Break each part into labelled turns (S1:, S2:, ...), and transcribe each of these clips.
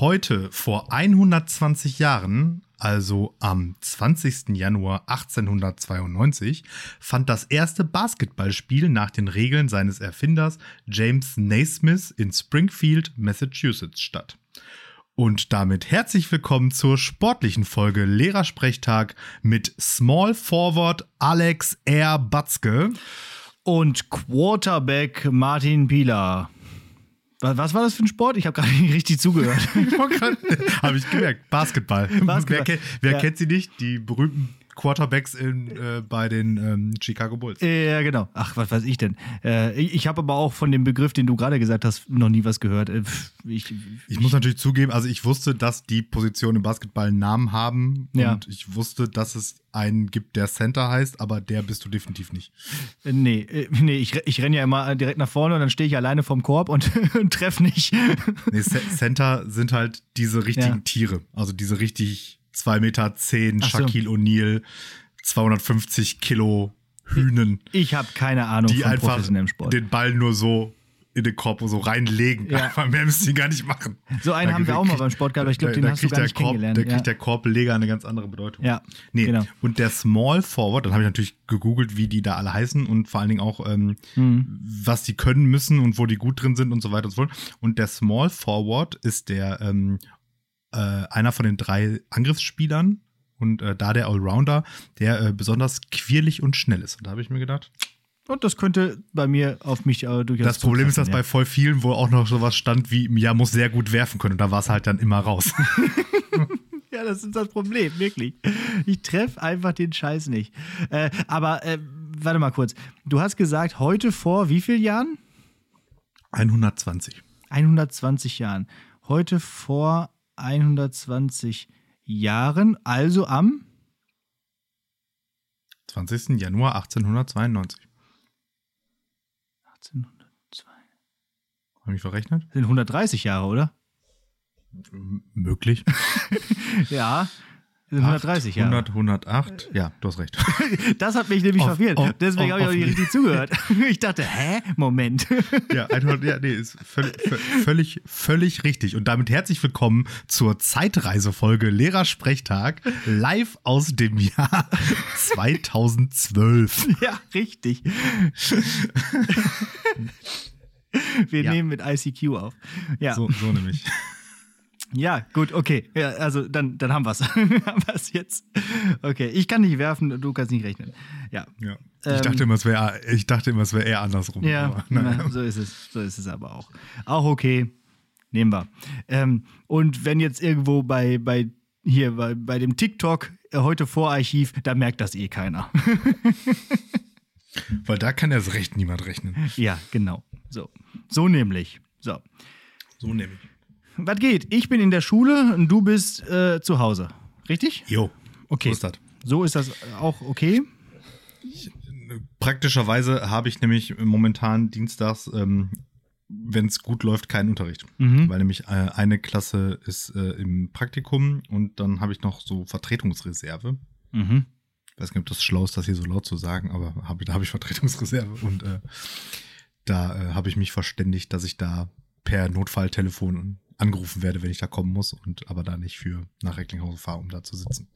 S1: Heute vor 120 Jahren, also am 20. Januar 1892, fand das erste Basketballspiel nach den Regeln seines Erfinders James Naismith in Springfield, Massachusetts statt. Und damit herzlich willkommen zur sportlichen Folge Lehrersprechtag mit Small Forward Alex R. Batzke
S2: und Quarterback Martin Pieler. Was, war das für ein Sport? Ich habe gerade nicht richtig zugehört.
S1: habe ich gemerkt. Basketball. Basketball. Wer, wer ja. kennt sie nicht? Die berühmten Quarterbacks in, äh, bei den ähm, Chicago Bulls.
S2: Ja, genau. Ach, was weiß ich denn? Äh, ich ich habe aber auch von dem Begriff, den du gerade gesagt hast, noch nie was gehört. Äh,
S1: ich, ich, ich, muss natürlich zugeben, also ich wusste, dass die Positionen im Basketball einen Namen haben ja. und ich wusste, dass es einen gibt, der Center heißt, aber der bist du definitiv nicht.
S2: Äh, nee, äh, nee ich, ich renne ja immer direkt nach vorne und dann stehe ich alleine vorm Korb und, und treffe nicht.
S1: Nee, Center sind halt diese richtigen ja. Tiere, also diese richtig 2,10 Meter zehn, Shaquille so. O'Neal, 250 Kilo Hühnen.
S2: Ich habe keine Ahnung
S1: die einfach den Ball nur so in den Korb so reinlegen. Ja. Mehr müssen die gar nicht machen.
S2: So einen da haben wir auch mal beim Sport gehabt, aber ich glaube, den hast du gar nicht
S1: Korb,
S2: kennengelernt.
S1: Da kriegt ja. der Korbleger eine ganz andere Bedeutung.
S2: Ja,
S1: nee. genau. Und der Small Forward, dann habe ich natürlich gegoogelt, wie die da alle heißen und vor allen Dingen auch, ähm, mhm. was die können müssen und wo die gut drin sind und so weiter und so fort. Und der Small Forward ist der ähm, äh, einer von den drei Angriffsspielern und äh, da der Allrounder, der äh, besonders quirlig und schnell ist. Und da habe ich mir gedacht,
S2: und das könnte bei mir auf mich äh, durchaus.
S1: Das Problem ist, dass ja. bei voll vielen wohl auch noch sowas stand wie, ja, muss sehr gut werfen können. Und da war es halt dann immer raus.
S2: ja, das ist das Problem, wirklich. Ich treffe einfach den Scheiß nicht. Äh, aber äh, warte mal kurz. Du hast gesagt, heute vor wie vielen Jahren?
S1: 120.
S2: 120 Jahren. Heute vor 120 Jahren, also am
S1: 20. Januar 1892.
S2: 1802.
S1: Habe ich verrechnet?
S2: Sind 130 Jahre, oder?
S1: M möglich.
S2: ja, 130
S1: Jahre. 100, 108, ja, du hast recht.
S2: Das hat mich nämlich auf, verwirrt. Auf, Deswegen habe ich auch nicht richtig zugehört. Ich dachte, hä? Moment.
S1: Ja, 100, ja nee, ist völlig, völlig, völlig richtig. Und damit herzlich willkommen zur Zeitreisefolge Lehrersprechtag live aus dem Jahr 2012.
S2: Ja, richtig. Wir ja. nehmen mit ICQ auf. Ja.
S1: So, so nämlich.
S2: Ja, gut, okay. Ja, also dann, dann haben wir es. haben wir es jetzt. Okay, ich kann nicht werfen, du kannst nicht rechnen. Ja.
S1: ja. Ich, ähm, dachte immer, es wäre, ich dachte immer, es wäre eher andersrum.
S2: Ja, na, so ist es. So ist es aber auch. Auch okay. Nehmen wir. Ähm, und wenn jetzt irgendwo bei, bei hier bei, bei dem TikTok äh, heute Vorarchiv, da merkt das eh keiner.
S1: Weil da kann erst recht niemand rechnen.
S2: Ja, genau. So. So nämlich. So.
S1: So nämlich
S2: was geht? Ich bin in der Schule und du bist äh, zu Hause. Richtig?
S1: Jo.
S2: Okay. So ist das. So ist das auch okay?
S1: Ich, praktischerweise habe ich nämlich momentan dienstags, ähm, wenn es gut läuft, keinen Unterricht. Mhm. Weil nämlich äh, eine Klasse ist äh, im Praktikum und dann habe ich noch so Vertretungsreserve. Mhm. Ich weiß nicht, ob das schlau ist, das hier so laut zu sagen, aber hab, da habe ich Vertretungsreserve und äh, da äh, habe ich mich verständigt, dass ich da per Notfalltelefon angerufen werde, wenn ich da kommen muss und aber da nicht für nach Recklinghausen fahre, um da zu sitzen.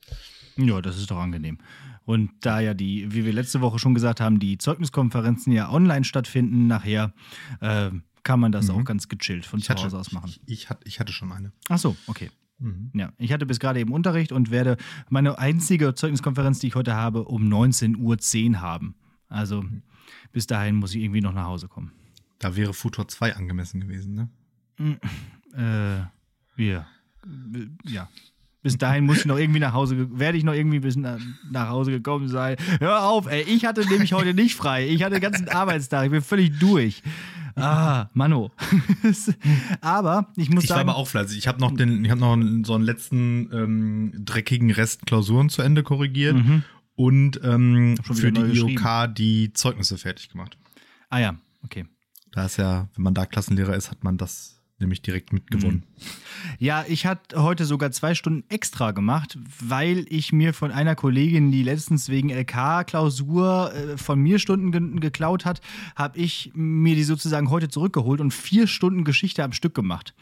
S2: Ja, das ist doch angenehm. Und da ja die, wie wir letzte Woche schon gesagt haben, die Zeugniskonferenzen ja online stattfinden, nachher äh, kann man das mhm. auch ganz gechillt von ich zu Hause aus machen.
S1: Ich, ich, hatte, ich hatte schon eine.
S2: Ach so, okay. Mhm. Ja, ich hatte bis gerade eben Unterricht und werde meine einzige Zeugniskonferenz, die ich heute habe, um 19.10 Uhr haben. Also mhm. bis dahin muss ich irgendwie noch nach Hause kommen.
S1: Da wäre Futur 2 angemessen gewesen, ne?
S2: Äh, ja. Ja. Bis dahin muss ich noch irgendwie nach Hause, werde ich noch irgendwie bis nach, nach Hause gekommen sein. Hör auf, ey, ich hatte nämlich heute nicht frei. Ich hatte den ganzen Arbeitstag, ich bin völlig durch. Ah, Mano. aber ich muss
S1: ich
S2: sagen.
S1: Ich war aber auch fleißig. Ich habe noch, den, ich hab noch so einen letzten ähm, dreckigen Rest Klausuren zu Ende korrigiert mhm. und ähm, für die IOK die Zeugnisse fertig gemacht.
S2: Ah ja, okay.
S1: Da ist ja, wenn man da Klassenlehrer ist, hat man das nämlich direkt mitgewonnen. Mhm.
S2: Ja, ich hatte heute sogar zwei Stunden extra gemacht, weil ich mir von einer Kollegin, die letztens wegen LK-Klausur äh, von mir Stunden ge geklaut hat, habe ich mir die sozusagen heute zurückgeholt und vier Stunden Geschichte am Stück gemacht.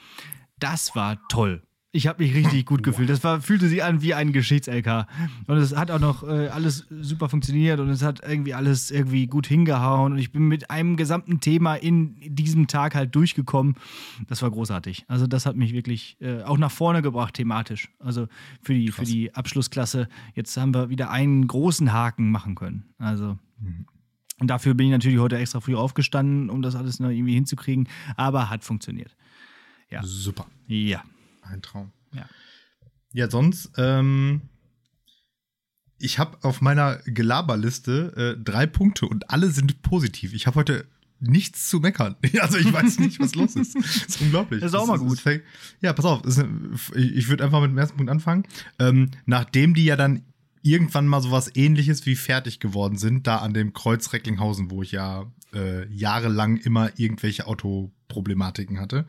S2: Das war toll. Ich habe mich richtig gut gefühlt. Das war, fühlte sich an wie ein Geschichts-LK. Und es hat auch noch äh, alles super funktioniert und es hat irgendwie alles irgendwie gut hingehauen. Und ich bin mit einem gesamten Thema in diesem Tag halt durchgekommen. Das war großartig. Also, das hat mich wirklich äh, auch nach vorne gebracht, thematisch. Also für die, für die Abschlussklasse. Jetzt haben wir wieder einen großen Haken machen können. Also. Mhm. Und dafür bin ich natürlich heute extra früh aufgestanden, um das alles noch irgendwie hinzukriegen. Aber hat funktioniert. Ja.
S1: Super.
S2: Ja.
S1: Ein Traum.
S2: Ja.
S1: Ja, sonst, ähm, ich habe auf meiner Gelaberliste äh, drei Punkte und alle sind positiv. Ich habe heute nichts zu meckern. Also ich weiß nicht, was los ist. Das ist unglaublich.
S2: Das ist auch mal gut.
S1: Ja, pass auf. Ich würde einfach mit dem ersten Punkt anfangen. Ähm, nachdem die ja dann irgendwann mal sowas ähnliches wie fertig geworden sind, da an dem Kreuz Recklinghausen, wo ich ja äh, jahrelang immer irgendwelche Autoproblematiken hatte,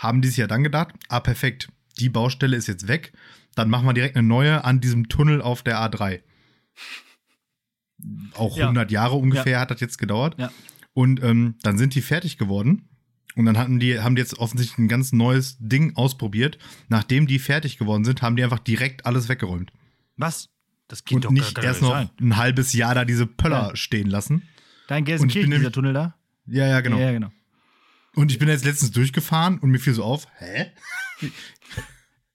S1: haben die sich ja dann gedacht, ah perfekt, die Baustelle ist jetzt weg, dann machen wir direkt eine neue an diesem Tunnel auf der A3. Auch ja. 100 Jahre ungefähr ja. hat das jetzt gedauert.
S2: Ja.
S1: Und ähm, dann sind die fertig geworden. Und dann hatten die, haben die jetzt offensichtlich ein ganz neues Ding ausprobiert. Nachdem die fertig geworden sind, haben die einfach direkt alles weggeräumt.
S2: Was?
S1: Das geht und doch nicht gar, gar erst noch sein. ein halbes Jahr da diese Pöller stehen lassen.
S2: Dein Gelsenkirchen, dieser Tunnel da?
S1: Ja, ja, genau.
S2: Ja, genau.
S1: Und ich bin jetzt letztens durchgefahren und mir fiel so auf, hä?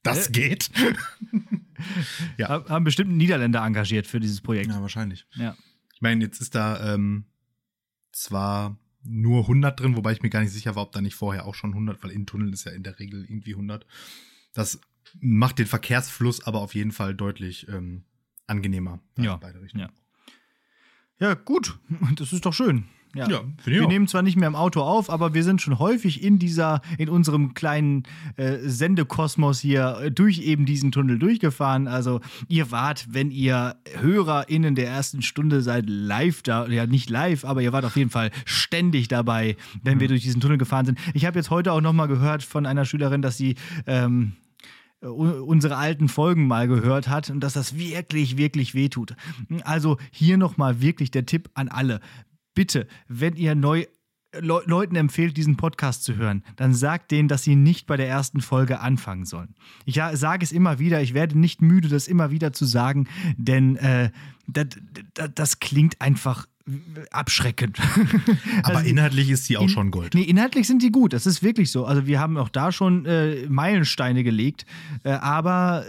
S1: Das geht?
S2: ja. Haben bestimmt Niederländer engagiert für dieses Projekt.
S1: Ja, wahrscheinlich.
S2: Ja.
S1: Ich meine, jetzt ist da ähm, zwar nur 100 drin, wobei ich mir gar nicht sicher war, ob da nicht vorher auch schon 100, weil in Tunneln ist ja in der Regel irgendwie 100. Das macht den Verkehrsfluss aber auf jeden Fall deutlich ähm, angenehmer.
S2: Ja.
S1: Beide Richtungen.
S2: Ja. ja, gut. Das ist doch schön. Ja,
S1: ja
S2: wir auch. nehmen zwar nicht mehr im Auto auf, aber wir sind schon häufig in dieser, in unserem kleinen äh, Sendekosmos hier äh, durch eben diesen Tunnel durchgefahren. Also ihr wart, wenn ihr HörerInnen der ersten Stunde seid, live da, ja nicht live, aber ihr wart auf jeden Fall ständig dabei, wenn mhm. wir durch diesen Tunnel gefahren sind. Ich habe jetzt heute auch nochmal gehört von einer Schülerin, dass sie ähm, unsere alten Folgen mal gehört hat und dass das wirklich, wirklich wehtut. Also hier nochmal wirklich der Tipp an alle bitte, wenn ihr neu Le Leuten empfehlt, diesen Podcast zu hören, dann sagt denen, dass sie nicht bei der ersten Folge anfangen sollen. Ich ja, sage es immer wieder, ich werde nicht müde, das immer wieder zu sagen, denn äh, das, das, das klingt einfach abschreckend.
S1: Aber also, inhaltlich ist die auch in, schon Gold.
S2: Nee, inhaltlich sind die gut, das ist wirklich so. Also wir haben auch da schon äh, Meilensteine gelegt, äh, aber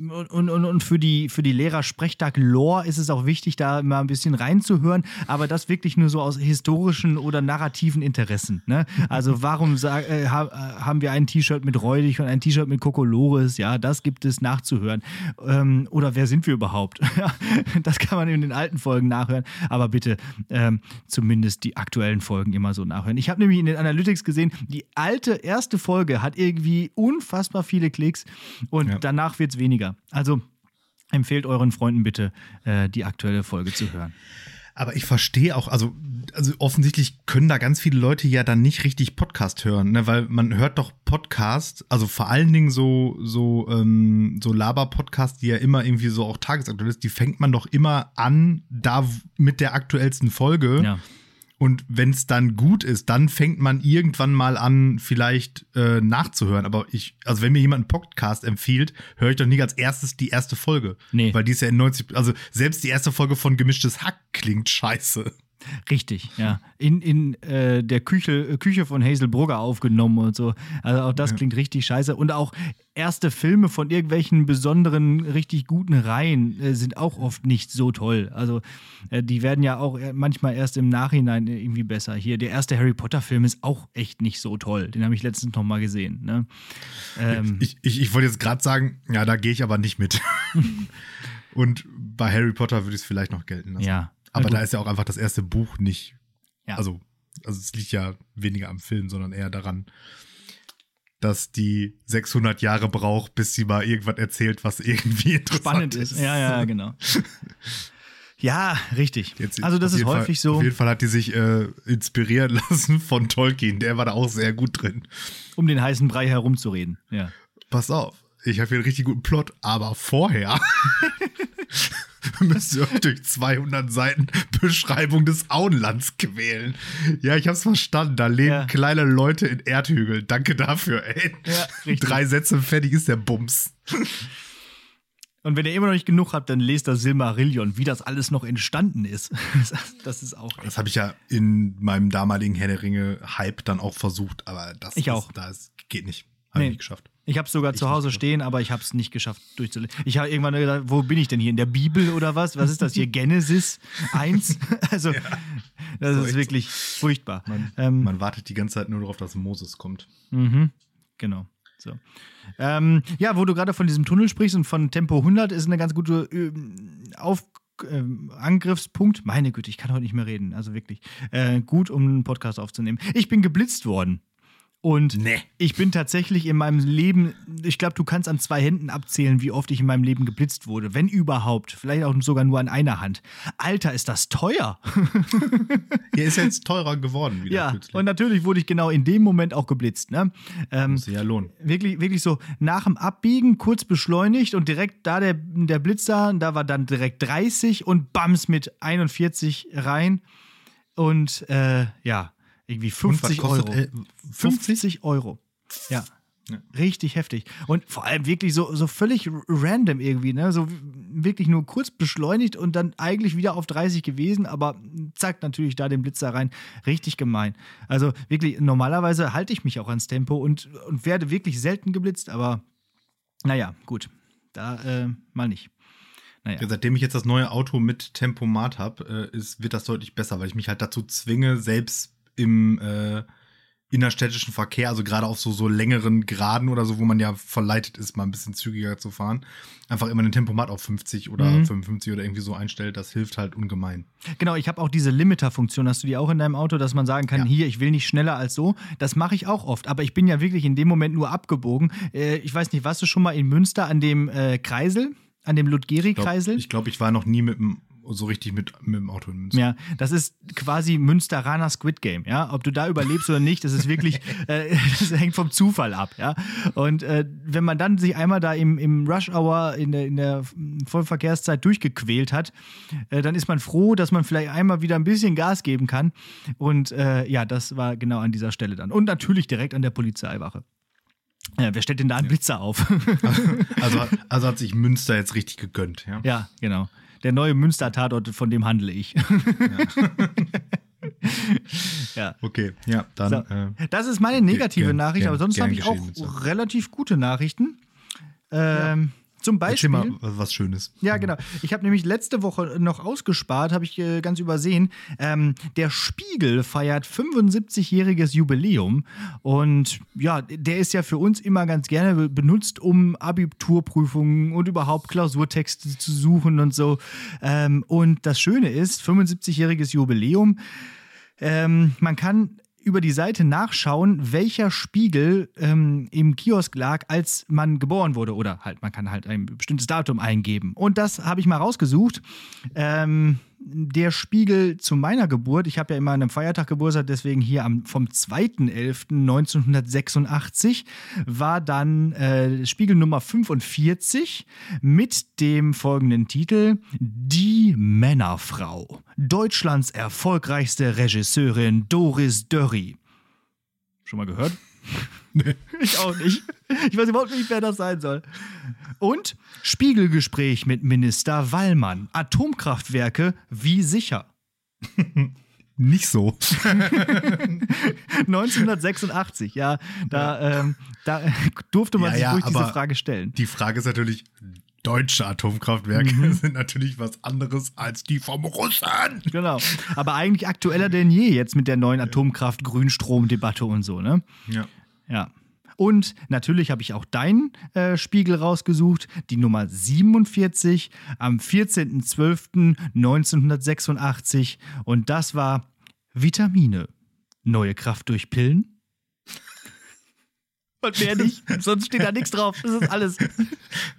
S2: und, und, und für die, für die Lehrer-Sprechtag-Lore ist es auch wichtig, da mal ein bisschen reinzuhören, aber das wirklich nur so aus historischen oder narrativen Interessen. Ne? Also, warum sag, äh, haben wir ein T-Shirt mit Räudig und ein T-Shirt mit Kokolores? Ja, das gibt es nachzuhören. Ähm, oder wer sind wir überhaupt? das kann man in den alten Folgen nachhören, aber bitte ähm, zumindest die aktuellen Folgen immer so nachhören. Ich habe nämlich in den Analytics gesehen, die alte erste Folge hat irgendwie unfassbar viele Klicks und ja. danach wird es weniger. Also empfehlt euren Freunden bitte, äh, die aktuelle Folge zu hören.
S1: Aber ich verstehe auch, also, also offensichtlich können da ganz viele Leute ja dann nicht richtig Podcast hören, ne? weil man hört doch Podcast, also vor allen Dingen so, so, ähm, so Laber-Podcast, die ja immer irgendwie so auch tagesaktuell ist, die fängt man doch immer an, da mit der aktuellsten Folge.
S2: Ja.
S1: Und wenn es dann gut ist, dann fängt man irgendwann mal an, vielleicht äh, nachzuhören. Aber ich, also wenn mir jemand einen Podcast empfiehlt, höre ich doch nicht als erstes die erste Folge.
S2: Nee.
S1: Weil die ist ja in 90, also selbst die erste Folge von Gemischtes Hack klingt scheiße.
S2: Richtig, ja. In, in äh, der Küche, Küche von Hazel Brugger aufgenommen und so. Also auch das ja. klingt richtig scheiße. Und auch erste Filme von irgendwelchen besonderen, richtig guten Reihen äh, sind auch oft nicht so toll. Also äh, die werden ja auch manchmal erst im Nachhinein irgendwie besser. Hier, der erste Harry Potter-Film ist auch echt nicht so toll. Den habe ich letztens noch mal gesehen. Ne?
S1: Ähm, ich, ich, ich wollte jetzt gerade sagen, ja, da gehe ich aber nicht mit. und bei Harry Potter würde ich es vielleicht noch gelten lassen.
S2: Ja,
S1: aber da ist ja auch einfach das erste Buch nicht.
S2: Ja.
S1: Also, also es liegt ja weniger am Film, sondern eher daran, dass die 600 Jahre braucht, bis sie mal irgendwas erzählt, was irgendwie interessant Spannend ist. ist.
S2: Ja, ja, genau. Ja, richtig. Jetzt, also das ist häufig
S1: Fall,
S2: so.
S1: Auf jeden Fall hat die sich äh, inspirieren lassen von Tolkien. Der war da auch sehr gut drin.
S2: Um den heißen Brei herumzureden. Ja.
S1: Pass auf, ich habe hier einen richtig guten Plot, aber vorher müsst ihr euch durch 200 Seiten Beschreibung des Auenlands quälen. Ja, ich hab's verstanden. Da leben
S2: Ja.
S1: kleine Leute in Erdhügeln. Danke dafür, ey.
S2: Ja.
S1: Drei Sätze fertig ist der Bums.
S2: Und wenn ihr immer noch nicht genug habt, dann lest das Silmarillion, wie das alles noch entstanden ist. Das ist auch.
S1: Das habe ich ja in meinem damaligen Herr der Ringe-Hype dann auch versucht, aber das
S2: Ich
S1: ist,
S2: auch.
S1: da ist, geht nicht. Habe
S2: Nee.
S1: ich nicht geschafft.
S2: Ich habe es sogar zu Hause stehen, aber ich habe es nicht geschafft durchzulesen. Ich habe irgendwann gedacht, wo bin ich denn hier? In der Bibel oder was? Was ist das hier? Genesis 1? Also, das
S1: So
S2: ist wirklich furchtbar.
S1: Man,
S2: Ähm,
S1: man wartet die ganze Zeit nur darauf, dass Moses kommt.
S2: Mhm, genau. So. Ähm, ja, wo du gerade von diesem Tunnel sprichst und von Tempo 100 ist eine ganz gute ähm, Auf ähm, Angriffspunkt. Meine Güte, ich kann heute nicht mehr reden. Also wirklich äh, gut, um einen Podcast aufzunehmen. Ich bin geblitzt worden. Und
S1: Nee.
S2: ich bin tatsächlich in meinem Leben, ich glaube, du kannst an zwei Händen abzählen, wie oft ich in meinem Leben geblitzt wurde. Wenn überhaupt. Vielleicht auch sogar nur an einer Hand. Alter, ist das teuer.
S1: Hier ist jetzt teurer geworden wieder
S2: ja,
S1: plötzlich.
S2: und natürlich wurde ich genau in dem Moment auch geblitzt. Ne? Ähm,
S1: Muss ja lohnen.
S2: wirklich, wirklich so nach dem Abbiegen kurz beschleunigt und direkt da der, der Blitz da, da war dann direkt 30 und bams mit 41 rein. Und äh, ja, irgendwie 50 Euro.
S1: äh,
S2: 50 Euro. Ja.
S1: Ja.
S2: Richtig heftig. Und vor allem wirklich so, so völlig random irgendwie, ne? So wirklich nur kurz beschleunigt und dann eigentlich wieder auf 30 gewesen, aber zack, natürlich da den Blitz da rein. Richtig gemein. Also wirklich, normalerweise halte ich mich auch ans Tempo und, und werde wirklich selten geblitzt, aber naja, gut. Da äh, mal nicht. Naja.
S1: Ja, seitdem ich jetzt das neue Auto mit Tempomat habe, äh, ist, wird das deutlich besser, weil ich mich halt dazu zwinge, selbst im äh, innerstädtischen Verkehr, also gerade auf so, so längeren Geraden oder so, wo man ja verleitet ist, mal ein bisschen zügiger zu fahren, einfach immer den Tempomat auf 50 oder
S2: Mhm.
S1: 55 oder irgendwie so einstellt. Das hilft halt ungemein.
S2: Genau, ich habe auch diese Limiter-Funktion. Hast du die auch in deinem Auto, dass man sagen kann,
S1: Ja.
S2: hier, ich will nicht schneller als so? Das mache ich auch oft, aber ich bin ja wirklich in dem Moment nur abgebogen. Äh, ich weiß nicht, warst du schon mal in Münster an dem äh, Kreisel, an dem
S1: Ich glaube,
S2: Ludgeri-Kreisel?
S1: ich, glaub, ich war noch nie mit dem, so richtig mit, mit dem Auto in Münster.
S2: Ja, das ist quasi Münsteraner Squid Game, ja. Ob du da überlebst oder nicht, das ist wirklich, äh, das hängt vom Zufall ab, ja. Und äh, wenn man dann sich einmal da im, im Rush Hour in der, in der Vollverkehrszeit durchgequält hat, äh, dann ist man froh, dass man vielleicht einmal wieder ein bisschen Gas geben kann. Und äh, ja, das war genau an dieser Stelle dann. Und natürlich direkt an der Polizeiwache. Ja, wer stellt denn da einen Blitzer auf?
S1: Also, also hat sich Münster jetzt richtig gegönnt, ja.
S2: ja, genau. Der neue Münster-Tatort, von dem handle ich. ja.
S1: Okay, ja, dann.
S2: So.
S1: Äh,
S2: Das ist meine negative
S1: gern-
S2: Nachricht,
S1: gern-
S2: aber sonst habe ich auch relativ gute Nachrichten. Ähm, Zum Beispiel.
S1: mal was, Schönes.
S2: Ja, genau. Ich habe nämlich letzte Woche noch ausgespart, habe ich äh, ganz übersehen. Ähm, der Spiegel feiert 75-jähriges Jubiläum. Und ja, der ist ja für uns immer ganz gerne be- benutzt, um Abiturprüfungen und überhaupt Klausurtexte zu suchen und so. Ähm, und das Schöne ist, 75-jähriges Jubiläum. Ähm, man kann über die Seite nachschauen, welcher Spiegel ähm, im Kiosk lag, als man geboren wurde. Oder halt, man kann halt ein bestimmtes Datum eingeben. Und das habe ich mal rausgesucht. Ähm, der Spiegel zu meiner Geburt, ich habe ja immer an einem Feiertag Geburtstag, deswegen hier am, vom 2.11.1986 war dann äh, Spiegel Nummer 45 mit dem folgenden Titel Die Männerfrau. Deutschlands erfolgreichste Regisseurin Doris Dörri. Schon mal gehört? Ich auch nicht. Ich weiß überhaupt nicht, wer das sein soll. Und Spiegelgespräch mit Minister Wallmann. Atomkraftwerke wie sicher.
S1: Nicht so.
S2: 1986, ja, da, ähm, da durfte man
S1: Ja,
S2: sich
S1: ja,
S2: ruhig diese Frage stellen.
S1: Die Frage ist natürlich, deutsche Atomkraftwerke
S2: Mhm.
S1: sind natürlich was anderes als die vom Russen.
S2: Genau. Aber eigentlich aktueller denn je jetzt mit der neuen Atomkraft-Grünstrom-Debatte und so, ne?
S1: Ja.
S2: Ja. Und natürlich habe ich auch deinen äh, Spiegel rausgesucht, die Nummer 47 am 14.12.1986. Und das war Vitamine. Neue Kraft durch Pillen? Und mehr nicht. Sonst steht da nichts drauf. Das ist alles.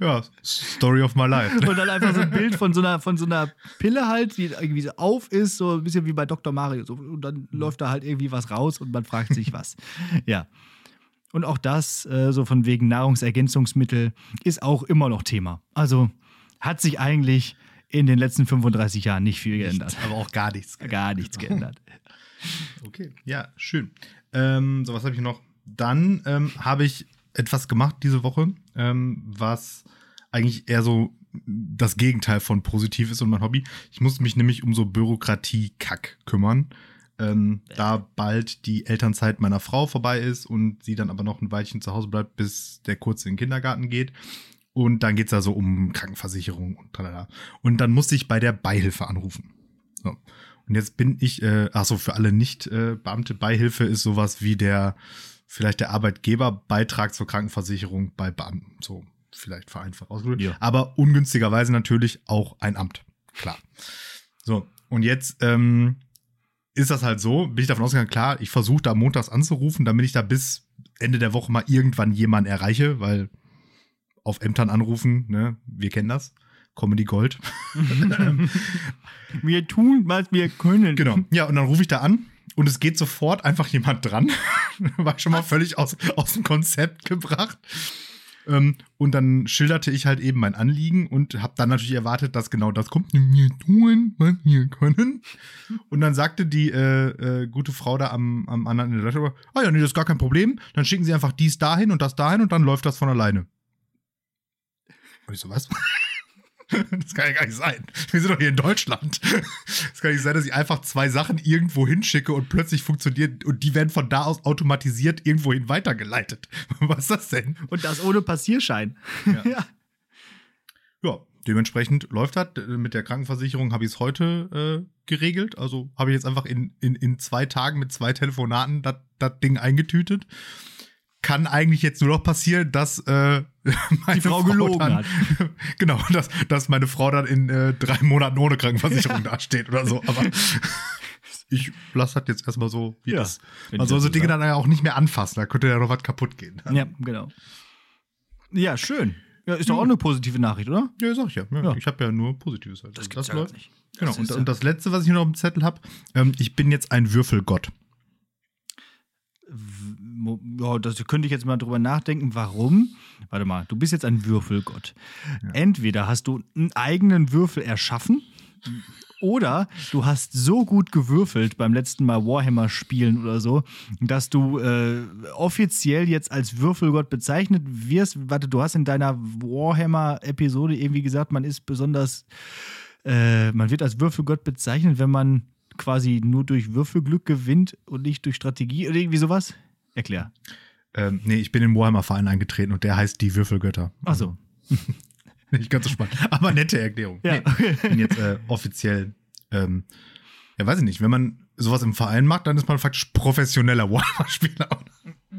S1: Ja, Story of my life.
S2: Und dann einfach so ein Bild von so einer, von so einer Pille halt, die irgendwie so auf ist, so ein bisschen wie bei Dr. Mario. Und dann läuft da halt irgendwie was raus und man fragt sich was. Ja. Und auch das, äh, so von wegen Nahrungsergänzungsmittel, ist auch immer noch Thema. Also hat sich eigentlich in den letzten 35 Jahren nicht viel geändert.
S1: Aber auch gar nichts.
S2: Gar nichts geändert.
S1: Okay, ja, schön. Ähm, so, was habe ich noch? Dann ähm, habe ich etwas gemacht diese Woche, ähm, was eigentlich eher so das Gegenteil von positiv ist und mein Hobby. Ich muss mich nämlich um so Bürokratie-Kack kümmern. Ähm, da bald die Elternzeit meiner Frau vorbei ist und sie dann aber noch ein Weilchen zu Hause bleibt, bis der kurz in den Kindergarten geht. Und dann geht es da so um Krankenversicherung und tralala. Und dann musste ich bei der Beihilfe anrufen. So. Und jetzt bin ich, äh, ach so, für alle nicht äh, Beamte, Beihilfe ist sowas wie der, vielleicht der Arbeitgeberbeitrag zur Krankenversicherung bei Beamten. So, vielleicht vereinfacht ausgedrückt.
S2: Ja.
S1: Aber ungünstigerweise natürlich auch ein Amt. Klar. So, und jetzt ähm, ist das halt so, bin ich davon ausgegangen, klar, ich versuche da montags anzurufen, damit ich da bis Ende der Woche mal irgendwann jemanden erreiche, weil auf Ämtern anrufen, ne, wir kennen das. Comedy Gold.
S2: Wir tun, was wir können.
S1: Genau. Ja, und dann rufe ich da an und es geht sofort einfach jemand dran. War schon mal völlig aus, aus dem Konzept gebracht. Ähm, und dann schilderte ich halt eben mein Anliegen und habe dann natürlich erwartet, dass genau das kommt. Wir tun, was wir können. Und dann sagte die äh, äh, gute Frau da am, am anderen Ende der Leitung, ah ja, nee, das ist gar kein Problem. Dann schicken sie einfach dies dahin und das dahin und dann läuft das von alleine. Und ich so, was? Das kann ja gar nicht sein. Wir sind doch hier in Deutschland. Es kann nicht sein, dass ich einfach zwei Sachen irgendwo hinschicke und plötzlich funktioniert und die werden von da aus automatisiert irgendwohin weitergeleitet. Was ist das denn?
S2: Und das ohne Passierschein.
S1: Ja.
S2: ja.
S1: Ja, dementsprechend läuft das. Mit der Krankenversicherung habe ich es heute äh, geregelt. Also habe ich jetzt einfach in, in, in zwei Tagen mit zwei Telefonaten das das Ding eingetütet. Kann eigentlich jetzt nur noch passieren, dass äh, meine
S2: Die Frau gelogen
S1: dann,
S2: hat.
S1: Genau, dass, dass meine Frau dann in äh, drei Monaten ohne Krankenversicherung dasteht oder so. Aber ich lasse das jetzt erstmal so, wie
S2: Ja,
S1: das. Man soll
S2: das
S1: so Dinge dann ja auch nicht mehr anfassen. Da könnte ja noch was kaputt gehen.
S2: Ja, genau. Ja, schön. Ja, ist doch auch eine positive Nachricht, oder?
S1: Ja, sag ich ja. ja,
S2: Ja.
S1: Ich habe ja nur Positives. Halt.
S2: Das ja gar
S1: läuft.
S2: nicht.
S1: Genau.
S2: Das
S1: Und,
S2: ja-
S1: und das letzte, was ich hier noch auf dem Zettel habe, ähm, ich bin jetzt ein Würfelgott.
S2: Mo- Ja, das könnte ich jetzt mal drüber nachdenken. Warum? Warte mal, du bist jetzt ein Würfelgott. Entweder hast du einen eigenen Würfel erschaffen oder du hast so gut gewürfelt beim letzten Mal Warhammer spielen oder so, dass du äh, offiziell jetzt als Würfelgott bezeichnet wirst. Warte, du hast in deiner Warhammer-Episode irgendwie gesagt, man ist besonders, äh, man wird als Würfelgott bezeichnet, wenn man quasi nur durch Würfelglück gewinnt und nicht durch Strategie oder irgendwie sowas. Erklär.
S1: Ähm, nee, ich bin in den Warhammer-Verein eingetreten und der heißt die Würfelgötter.
S2: Achso.
S1: Nicht ganz so spannend. Aber nette Erklärung.
S2: Ja.
S1: Nee, ich bin jetzt äh, offiziell, ähm, ja, weiß ich nicht, wenn man sowas im Verein macht, dann ist man faktisch professioneller Warhammer-Spieler.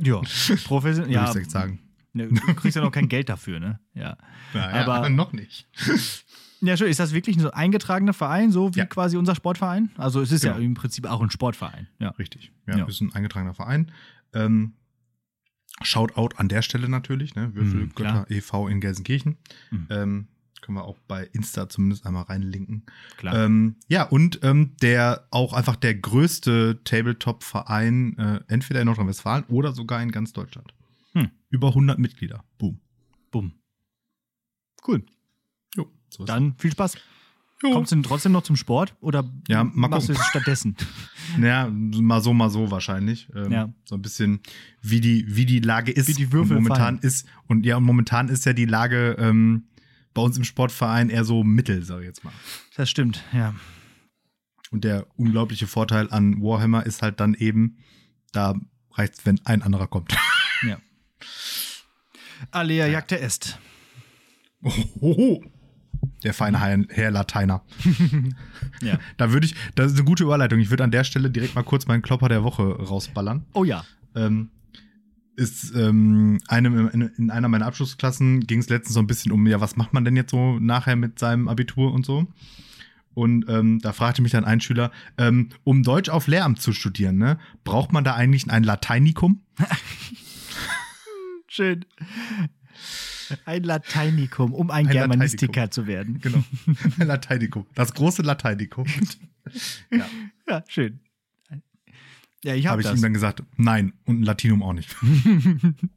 S2: Ja, professionell.
S1: Ja,
S2: Ja,
S1: würde ich sagen.
S2: ne, du kriegst ja noch kein Geld dafür, ne? Ja.
S1: Naja,
S2: Aber-
S1: noch nicht.
S2: Ja, schön. Ist das wirklich ein so eingetragener Verein, so wie
S1: Ja.
S2: quasi unser Sportverein? Also es ist ja
S1: Genau.
S2: im Prinzip auch ein Sportverein. Ja.
S1: Richtig. Ja,
S2: Ja.
S1: ist ein eingetragener Verein. Ähm, Shoutout an der Stelle natürlich, ne? Würfelgötter
S2: klar.
S1: e.V. in Gelsenkirchen.
S2: Mhm.
S1: Ähm, können wir auch bei Insta zumindest einmal reinlinken.
S2: Klar.
S1: Ähm, ja, und ähm, der auch einfach der größte Tabletop-Verein, äh, entweder in Nordrhein-Westfalen oder sogar in ganz Deutschland.
S2: Hm.
S1: Über 100 Mitglieder. Boom.
S2: Bumm. Cool.
S1: Jo, so ist
S2: Dann viel Spaß.
S1: Jo.
S2: Kommst du denn trotzdem noch zum Sport oder
S1: Ja, mal
S2: machst du es stattdessen?
S1: Ja, mal so, mal so wahrscheinlich. Ähm,
S2: Ja.
S1: So ein bisschen, wie die, wie die Lage ist.
S2: Wie die Würfel
S1: und momentan
S2: fallen.
S1: ist und ja, und momentan ist ja die Lage ähm, bei uns im Sportverein eher so mittel, sag ich jetzt mal.
S2: Das stimmt, ja.
S1: Und der unglaubliche Vorteil an Warhammer ist halt dann eben, da reicht's, wenn ein anderer kommt.
S2: ja. Alea jagte est.
S1: Ohoho. Der feine Herr, Herr Lateiner.
S2: Ja.
S1: Da würde ich, das ist eine gute Überleitung. Ich würde an der Stelle direkt mal kurz meinen Klopper der Woche rausballern.
S2: Oh ja.
S1: ähm, ist ähm, einem, in, in einer meiner Abschlussklassen ging es letztens so ein bisschen um, ja, was macht man denn jetzt so nachher mit seinem Abitur und so? Und ähm, da fragte mich dann ein Schüler, ähm, um Deutsch auf Lehramt zu studieren, ne, braucht man da eigentlich ein Lateinikum?
S2: Schön. Ein Lateinikum, um ein,
S1: Ein
S2: Germanistiker zu werden.
S1: Genau, ein Lateinikum, das große Lateinikum. ja,
S2: Ja, schön. Ja, ich
S1: habe
S2: habe
S1: ich
S2: das.
S1: ihm dann gesagt, nein, und ein Latinum auch nicht.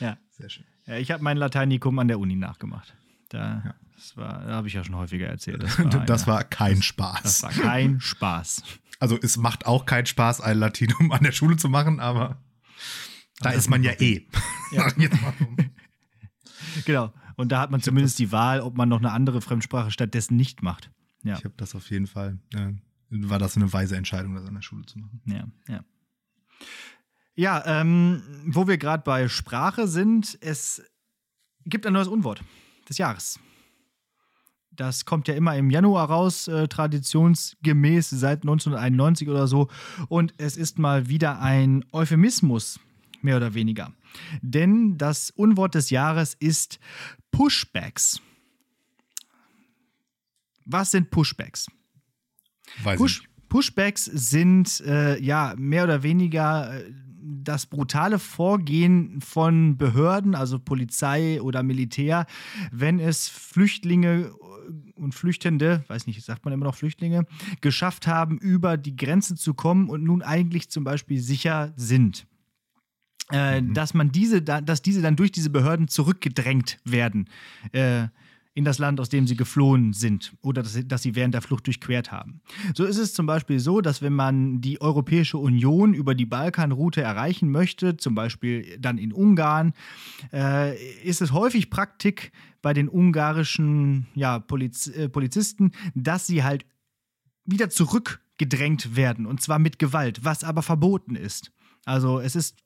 S2: ja.
S1: Sehr schön.
S2: ja, ich habe mein Lateinikum an der Uni nachgemacht. Da,
S1: Ja.
S2: das war, da habe ich ja schon häufiger erzählt. Das war,
S1: Das
S2: eine-
S1: war kein Spaß.
S2: das war kein Spaß.
S1: Also es macht auch keinen Spaß, ein Latinum an der Schule zu machen, aber da ist man ja eh.
S2: Ja. Genau. Und da hat man zumindest die Wahl, ob man noch eine andere Fremdsprache stattdessen nicht macht. Ja.
S1: Ich habe das auf jeden Fall, äh, war das eine weise Entscheidung, das an der Schule zu machen.
S2: Ja, ja. Ja, ähm, wo wir gerade bei Sprache sind, es gibt ein neues Unwort des Jahres. Das kommt ja immer im Januar raus, äh, traditionsgemäß seit 1991 oder so. Und es ist mal wieder ein Euphemismus, mehr oder weniger. Denn das Unwort des Jahres ist Pushbacks. Was sind Pushbacks?
S1: Weiß
S2: Push,
S1: ich.
S2: Pushbacks sind äh, ja mehr oder weniger äh, das brutale Vorgehen von Behörden, also Polizei oder Militär, wenn es Flüchtlinge äh, und Flüchtende, weiß nicht, sagt man immer noch Flüchtlinge, geschafft haben, über die Grenze zu kommen und nun eigentlich zum Beispiel sicher sind. Äh, Dass man diese, da- dass diese dann durch diese Behörden zurückgedrängt werden äh, in das Land, aus dem sie geflohen sind oder dass sie, dass sie während der Flucht durchquert haben. So ist es zum Beispiel so, dass wenn man die Europäische Union über die Balkanroute erreichen möchte, zum Beispiel dann in Ungarn, äh, ist es häufig Praktik bei den ungarischen ja, Poliz äh, Polizisten, dass sie halt wieder zurückgedrängt werden und zwar mit Gewalt, was aber verboten ist. Also es ist,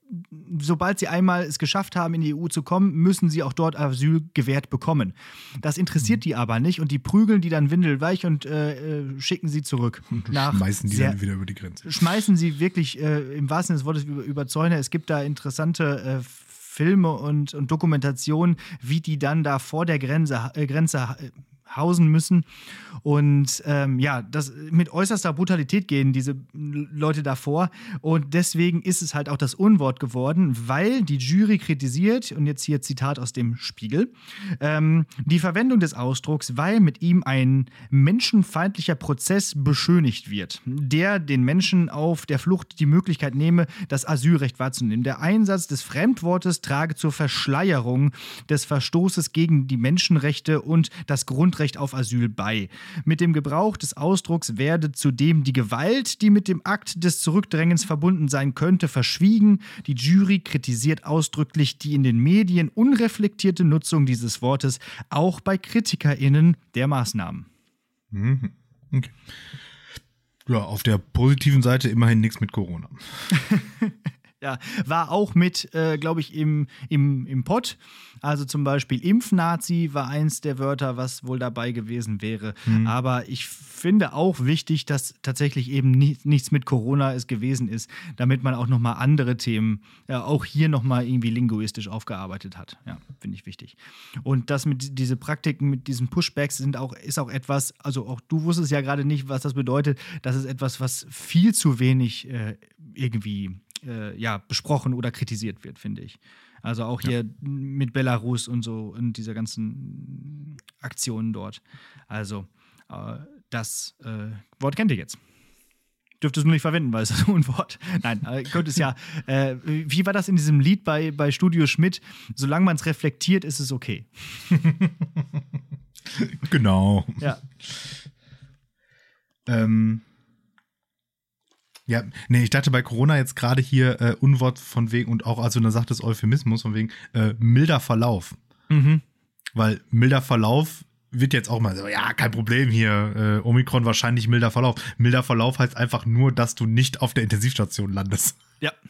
S2: sobald sie einmal es geschafft haben, in die EU zu kommen, müssen sie auch dort Asyl gewährt bekommen. Das interessiert die aber nicht und die prügeln die dann windelweich und äh, äh, schicken sie zurück. Nach
S1: Schmeißen die
S2: sehr-
S1: dann wieder über die Grenze.
S2: schmeißen sie wirklich äh, im wahrsten Sinne des Wortes über, über Zäune. Es gibt da interessante äh, Filme und, und Dokumentationen, wie die dann da vor der Grenze, äh, Grenze äh, hausen müssen. Und ähm, ja, das mit äußerster Brutalität gehen diese Leute davor. Und deswegen ist es halt auch das Unwort geworden, weil die Jury kritisiert, und jetzt hier Zitat aus dem Spiegel, ähm, die Verwendung des Ausdrucks, weil mit ihm ein menschenfeindlicher Prozess beschönigt wird, der den Menschen auf der Flucht die Möglichkeit nehme, das Asylrecht wahrzunehmen. Der Einsatz des Fremdwortes trage zur Verschleierung des Verstoßes gegen die Menschenrechte und das Grundrecht auf Asyl bei. Mit dem Gebrauch des Ausdrucks werde zudem die Gewalt, die mit dem Akt des Zurückdrängens verbunden sein könnte, verschwiegen. Die Jury kritisiert ausdrücklich die in den Medien unreflektierte Nutzung dieses Wortes, auch bei KritikerInnen der Maßnahmen.
S1: Mhm. Okay. Ja, auf der positiven Seite immerhin nichts mit Corona.
S2: Ja, war auch mit, äh, glaube ich, im, im, im Pott. Also zum Beispiel Impfnazi war eins der Wörter, was wohl dabei gewesen wäre. Aber ich finde auch wichtig, dass tatsächlich eben nicht, nichts mit Corona es gewesen ist, damit man auch nochmal andere Themen äh, auch hier nochmal irgendwie linguistisch aufgearbeitet hat. Ja, finde ich wichtig. Und das mit diese Praktiken, mit diesen Pushbacks sind auch, ist auch etwas, also auch du wusstest ja gerade nicht, was das bedeutet. Das ist etwas, was viel zu wenig äh, irgendwie äh, ja, besprochen oder kritisiert wird, finde ich. Also auch hier mit Belarus und so und dieser ganzen Aktionen dort. Also äh, das äh, Wort kennt ihr jetzt. Dürft es nur nicht verwenden, weil es ist ein Wort. Nein, äh, könnt es ja. Äh, wie war das in diesem Lied bei, bei Studio Schmidt? Solange man es reflektiert, ist es okay.
S1: Genau.
S2: Ja.
S1: Ähm, ja, nee, ich dachte bei Corona jetzt gerade hier äh, Unwort von wegen und auch, also da sagt es Euphemismus von wegen äh, milder Verlauf.
S2: Mhm.
S1: Weil milder Verlauf wird jetzt auch mal so, ja, kein Problem hier, äh, Omikron wahrscheinlich milder Verlauf. Milder Verlauf heißt einfach nur, dass du nicht auf der Intensivstation landest.
S2: Ja.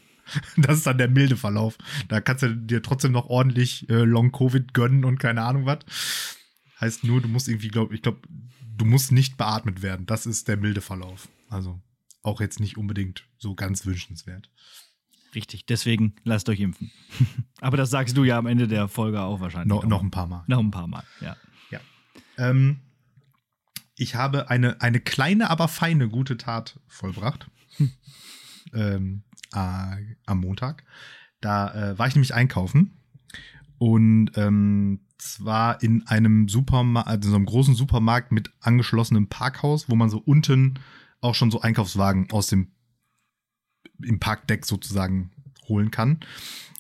S1: Das ist dann der milde Verlauf. Da kannst du dir trotzdem noch ordentlich äh, Long-Covid gönnen und keine Ahnung was. Heißt nur, du musst irgendwie, glaub, ich glaube, du musst nicht beatmet werden. Das ist der milde Verlauf. Also auch jetzt nicht unbedingt so ganz wünschenswert.
S2: Richtig, deswegen lasst euch impfen. Aber das sagst du ja am Ende der Folge auch wahrscheinlich.
S1: No,
S2: auch
S1: noch ein paar Mal.
S2: noch ein paar Mal, ja.
S1: Ähm, ich habe eine, eine kleine, aber feine gute Tat vollbracht. ähm, äh, am Montag. Da äh, war ich nämlich einkaufen. Und ähm, zwar in einem Supermarkt, also in so einem großen Supermarkt mit angeschlossenem Parkhaus, wo man so unten auch schon so Einkaufswagen aus dem im Parkdeck sozusagen holen kann.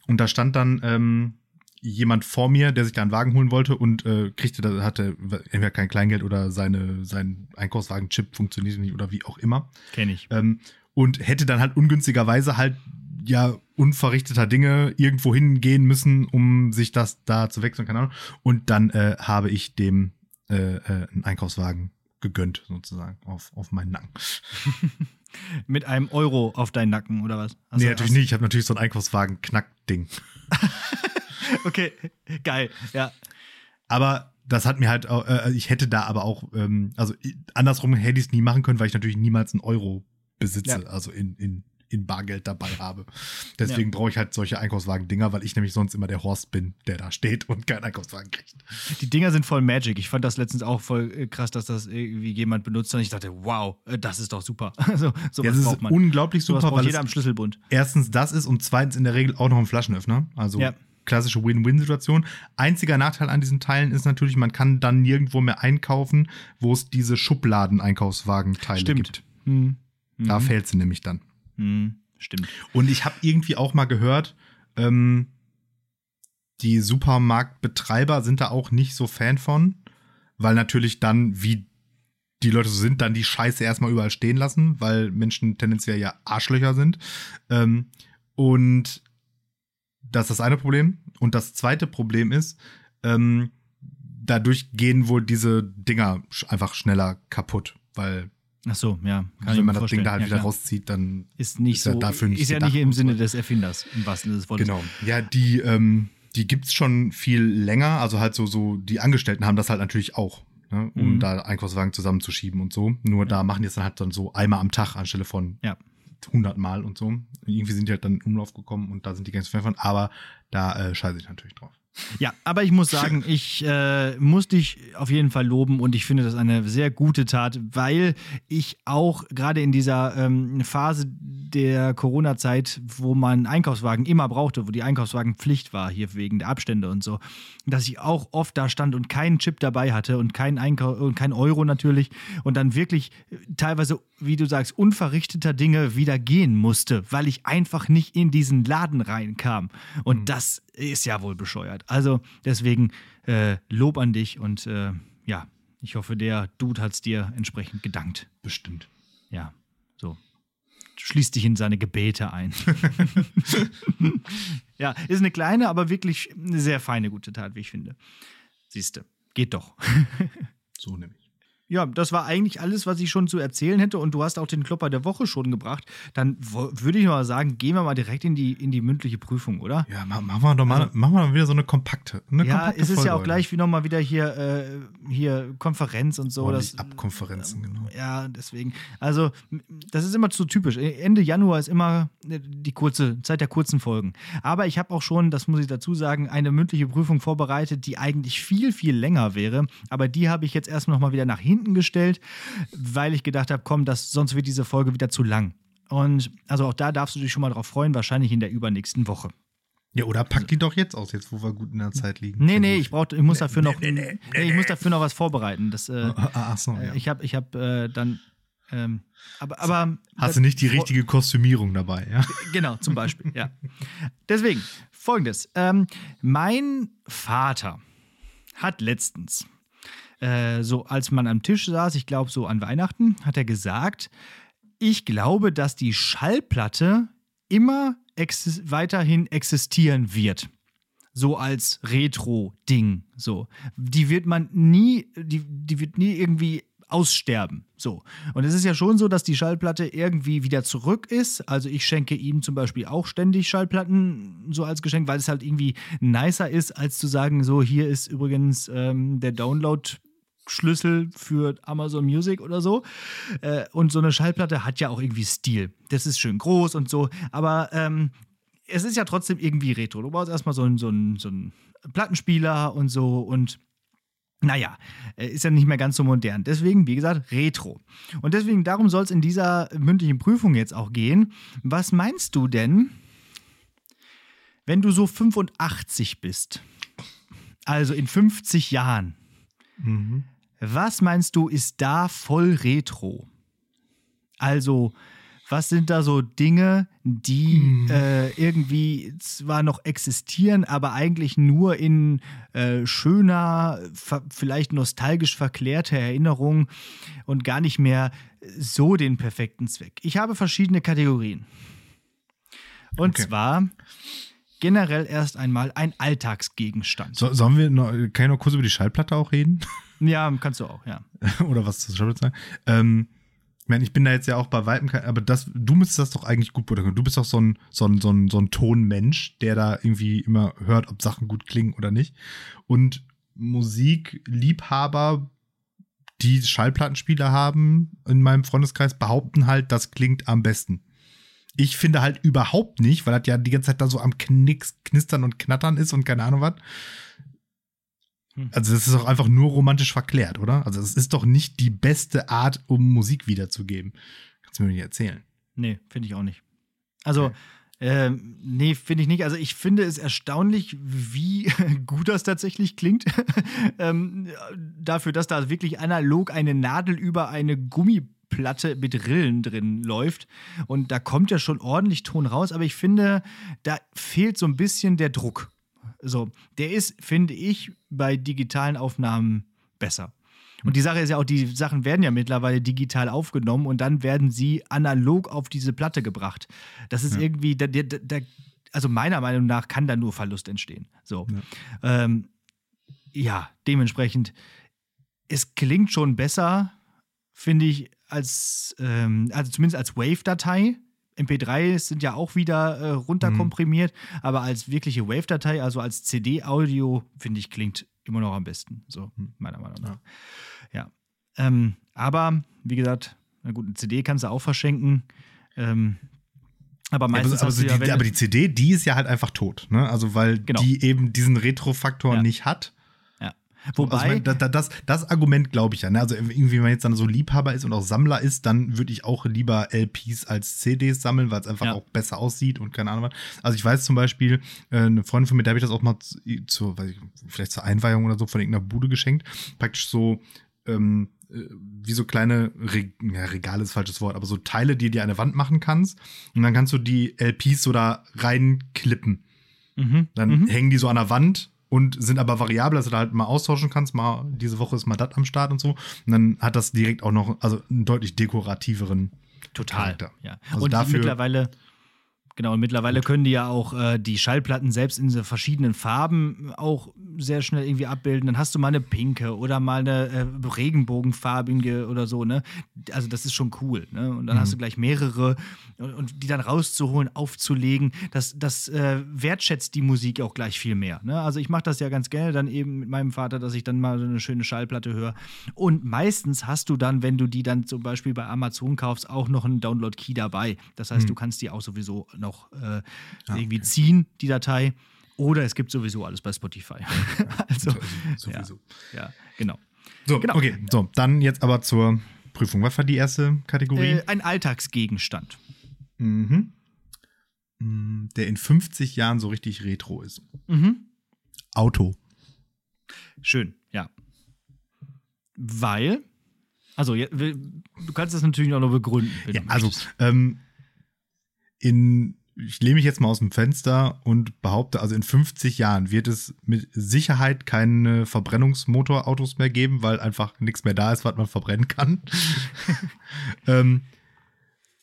S1: Und da stand dann ähm, jemand vor mir, der sich da einen Wagen holen wollte und äh, kriegte, da hatte entweder kein Kleingeld oder seine, sein Einkaufswagen-Chip funktionierte nicht oder wie auch immer.
S2: Kenn ich.
S1: Ähm, und hätte dann halt ungünstigerweise halt ja unverrichteter Dinge irgendwo hingehen müssen, um sich das da zu wechseln, keine Ahnung. Und dann äh, habe ich dem äh, äh, einen Einkaufswagen gegönnt, sozusagen, auf, auf meinen Nacken.
S2: Mit einem Euro auf deinen Nacken oder was?
S1: nee, natürlich nicht. Ich habe natürlich so ein Einkaufswagen-Knack-Ding.
S2: okay, geil, ja.
S1: Aber das hat mir halt, auch, äh, ich hätte da aber auch, ähm, also andersrum hätte ich es nie machen können, weil ich natürlich niemals einen Euro besitze, ja. also in, in, in Bargeld dabei habe. Deswegen ja. brauche ich halt solche Einkaufswagen-Dinger, weil ich nämlich sonst immer der Horst bin, der da steht und keinen Einkaufswagen kriegt.
S2: Die Dinger sind voll Magic. Ich fand das letztens auch voll äh, krass, dass das irgendwie jemand benutzt und ich dachte, wow, äh, das ist doch super.
S1: also, sowas ja, das ist man. unglaublich super,
S2: sowas weil jeder am Schlüsselbund.
S1: Erstens das ist und zweitens in der Regel auch noch ein Flaschenöffner. Also ja klassische Win-Win-Situation. Einziger Nachteil an diesen Teilen ist natürlich, man kann dann nirgendwo mehr einkaufen, wo es diese Schubladen-Einkaufswagen-Teile gibt. Hm. Da mhm. fällt sie nämlich dann.
S2: Mhm. Stimmt.
S1: Und ich habe irgendwie auch mal gehört, ähm, die Supermarktbetreiber sind da auch nicht so Fan von, weil natürlich dann, wie die Leute so sind, dann die Scheiße erstmal überall stehen lassen, weil Menschen tendenziell ja Arschlöcher sind. Ähm, und das ist das eine Problem. Und das zweite Problem ist, ähm, dadurch gehen wohl diese Dinger einfach schneller kaputt, weil
S2: Ach so, ja.
S1: Kann wenn man das Ding da halt ja, wieder klar. rauszieht, dann
S2: ist nicht ist so.
S1: dafür nicht
S2: ist ja nicht im Sinne des Erfinders, im wahrsten Sinne des Wortes.
S1: Genau. Ja, die, ähm, die gibt's schon viel länger. Also halt so, so, die Angestellten haben das halt natürlich auch, ne, um mhm. da Einkaufswagen zusammenzuschieben und so. Nur ja. da machen die es dann halt dann so einmal am Tag anstelle von
S2: ja.
S1: 100 Mal und so. Irgendwie sind die halt dann in Umlauf gekommen und da sind die ganz Fan von. Aber da äh, scheiße ich natürlich drauf.
S2: Ja, aber ich muss sagen, ich äh, muss dich auf jeden Fall loben und ich finde das eine sehr gute Tat, weil ich auch gerade in dieser ähm, Phase der Corona-Zeit, wo man Einkaufswagen immer brauchte, wo die Einkaufswagenpflicht war, hier wegen der Abstände und so, dass ich auch oft da stand und keinen Chip dabei hatte und keinen Einkauf und kein Euro natürlich und dann wirklich teilweise, wie du sagst, unverrichteter Dinge wieder gehen musste, weil ich einfach nicht in diesen Laden reinkam. Und mhm. das ist ja wohl bescheuert. Also deswegen äh, Lob an dich und äh, ja, ich hoffe, der Dude hat es dir entsprechend gedankt.
S1: Bestimmt.
S2: Ja, so. Schließt dich in seine Gebete ein. ja, ist eine kleine, aber wirklich eine sehr feine, gute Tat, wie ich finde. Siehste, geht doch.
S1: so nämlich
S2: ja, das war eigentlich alles, was ich schon zu erzählen hätte. Und du hast auch den Klopper der Woche schon gebracht. Dann würde ich mal sagen, gehen wir mal direkt in die, in die mündliche Prüfung, oder?
S1: Ja, machen wir doch mal, also, machen wir mal wieder so eine kompakte. Eine
S2: ja,
S1: kompakte
S2: es ist ja auch gleich wie nochmal wieder hier, äh, hier Konferenz und so.
S1: das, Abkonferenzen, genau.
S2: Ja, deswegen. Also, das ist immer zu typisch. Ende Januar ist immer äh, die kurze Zeit der kurzen Folgen. Aber ich habe auch schon, das muss ich dazu sagen, eine mündliche Prüfung vorbereitet, die eigentlich viel, viel länger wäre. Aber die habe ich jetzt erstmal nochmal wieder nach hinten hinten gestellt, weil ich gedacht habe, komm, das, sonst wird diese Folge wieder zu lang. Und also auch da darfst du dich schon mal drauf freuen, wahrscheinlich in der übernächsten Woche.
S1: Ja, oder pack die doch jetzt aus, jetzt wo wir gut in der Zeit liegen.
S2: Nee, nee, ich, brauch, ich muss dafür noch nee, nee, nee, ich muss dafür noch was vorbereiten. Das, äh, ach, ach so, ja. Ich habe ich hab, äh, dann ähm, aber, aber
S1: Hast du nicht die richtige Kostümierung dabei, ja?
S2: Genau, zum Beispiel, ja. Deswegen, folgendes. Ähm, mein Vater hat letztens äh, so als man am Tisch saß, ich glaube so an Weihnachten, hat er gesagt, ich glaube, dass die Schallplatte immer exis weiterhin existieren wird. So als Retro-Ding. So. Die wird man nie, die, die wird nie irgendwie aussterben. So. Und es ist ja schon so, dass die Schallplatte irgendwie wieder zurück ist. Also ich schenke ihm zum Beispiel auch ständig Schallplatten so als Geschenk, weil es halt irgendwie nicer ist, als zu sagen, so hier ist übrigens ähm, der Download Schlüssel für Amazon Music oder so. Äh, und so eine Schallplatte hat ja auch irgendwie Stil. Das ist schön groß und so, aber ähm, es ist ja trotzdem irgendwie retro. Du brauchst erstmal so einen, so einen, so einen Plattenspieler und so und naja, äh, ist ja nicht mehr ganz so modern. Deswegen, wie gesagt, Retro. Und deswegen, darum soll es in dieser mündlichen Prüfung jetzt auch gehen. Was meinst du denn, wenn du so 85 bist? Also in 50 Jahren. Mhm. Was meinst du, ist da voll retro? Also was sind da so Dinge, die
S1: Hm.
S2: äh, irgendwie zwar noch existieren, aber eigentlich nur in äh, schöner, vielleicht nostalgisch verklärter Erinnerung und gar nicht mehr so den perfekten Zweck. Ich habe verschiedene Kategorien. Und
S1: Okay.
S2: zwar generell erst einmal ein Alltagsgegenstand.
S1: So, sollen wir noch, kann ich noch kurz über die Schallplatte auch reden?
S2: Ja, kannst du auch, ja.
S1: Oder was zur Schallplatte sagen? Ähm, ich meine, ich bin da jetzt ja auch bei Weitem aber das, du müsstest das doch eigentlich gut beurteilen. Du bist doch so ein, so ein, so ein, so ein Tonmensch, der da irgendwie immer hört, ob Sachen gut klingen oder nicht. Und Musikliebhaber, die Schallplattenspieler haben in meinem Freundeskreis, behaupten halt, das klingt am besten. Ich finde halt überhaupt nicht, weil das ja die ganze Zeit da so am Knicks, Knistern und Knattern ist und keine Ahnung was.
S2: Hm.
S1: Also das ist doch einfach nur romantisch verklärt, oder? Also es ist doch nicht die beste Art, um Musik wiederzugeben. Kannst du mir nicht erzählen.
S2: Nee, finde ich auch nicht. Also, ähm, nee, finde ich nicht. Also, ich finde es erstaunlich, wie gut das tatsächlich klingt. ähm, dafür, dass da wirklich analog eine Nadel über eine Gummiplatte mit Rillen drin läuft. Und da kommt ja schon ordentlich Ton raus, aber ich finde, da fehlt so ein bisschen der Druck. So, der ist, finde ich, bei digitalen Aufnahmen besser. Und die Sache ist ja auch, die Sachen werden ja mittlerweile digital aufgenommen und dann werden sie analog auf diese Platte gebracht. Das ist
S1: Ja.
S2: irgendwie, da, da, da, also meiner Meinung nach kann da nur Verlust entstehen. So. Ja, ähm, ja dementsprechend, es klingt schon besser, finde ich, als, ähm, also zumindest als Wave-Datei. MP3 sind ja auch wieder äh, runterkomprimiert, aber als wirkliche Wave-Datei, also als CD-Audio, finde ich, klingt immer noch am besten. So, meiner Meinung nach. Ja. Ähm, aber, wie gesagt, na gut, eine CD kannst du auch verschenken. Ähm, aber
S1: Ja,
S2: meistens
S1: aber, aber, so
S2: ja,
S1: die, aber die CD, die ist ja halt einfach tot, ne? Also weil
S2: Genau.
S1: die eben diesen Retro-Faktor
S2: Ja.
S1: nicht hat.
S2: Ja. Wobei,
S1: also, ich mein, da- da- das, das Argument glaube ich ja. Ne? Also irgendwie, wenn man jetzt dann so Liebhaber ist und auch Sammler ist, dann würde ich auch lieber LPs als CDs sammeln, weil es einfach
S2: Ja.
S1: auch besser aussieht und keine Ahnung was. Also ich weiß zum Beispiel, äh, eine Freundin von mir, der habe ich das auch mal zu, zu ich, vielleicht zur Einweihung oder so von irgendeiner Bude geschenkt. Praktisch so ähm, äh, wie so kleine Re ja, Regale ist falsches Wort, aber so Teile, die du dir an der Wand machen kannst. Und dann kannst du die LPs so da reinklippen.
S2: mhm,
S1: Dann
S2: mhm.
S1: hängen die so an der Wand und sind aber variabel, dass du da halt mal austauschen kannst. Mal diese Woche ist mal das am Start und so. Und dann hat das direkt auch noch, also einen deutlich dekorativeren
S2: Total.
S1: Charakter.
S2: Ja.
S1: Also
S2: und
S1: dafür-
S2: mittlerweile, genau, und mittlerweile können die ja auch äh, die Schallplatten selbst in so verschiedenen Farben auch sehr schnell irgendwie abbilden. Dann hast du mal eine pinke oder mal eine äh, regenbogenfarbige oder so, ne? Also das ist schon cool, ne? Und dann
S1: Mhm.
S2: hast du gleich mehrere und, und die dann rauszuholen, aufzulegen, das, das äh, wertschätzt die Musik auch gleich viel mehr. Ne? Also ich mache das ja ganz gerne dann eben mit meinem Vater, dass ich dann mal so eine schöne Schallplatte höre. Und meistens hast du dann, wenn du die dann zum Beispiel bei Amazon kaufst, auch noch einen Download-Key dabei. Das heißt, du kannst die auch sowieso noch äh, irgendwie ziehen, die Datei. Oder es gibt sowieso alles bei Spotify. also,
S1: sowieso.
S2: ja, genau.
S1: So,
S2: Genau.
S1: okay, so, dann jetzt aber zur Prüfung. Was war die erste Kategorie?
S2: Äh, ein Alltagsgegenstand.
S1: mhm. Mm, Der in 50 Jahren so richtig retro ist.
S2: Mhm.
S1: Auto.
S2: Schön, ja. Weil, also ja, du kannst das natürlich auch noch begründen.
S1: Ja, also, ähm, in, ich lehne mich jetzt mal aus dem Fenster und behaupte, also in 50 Jahren wird es mit Sicherheit keine Verbrennungsmotorautos mehr geben, weil einfach nichts mehr da ist, was man verbrennen kann. ähm,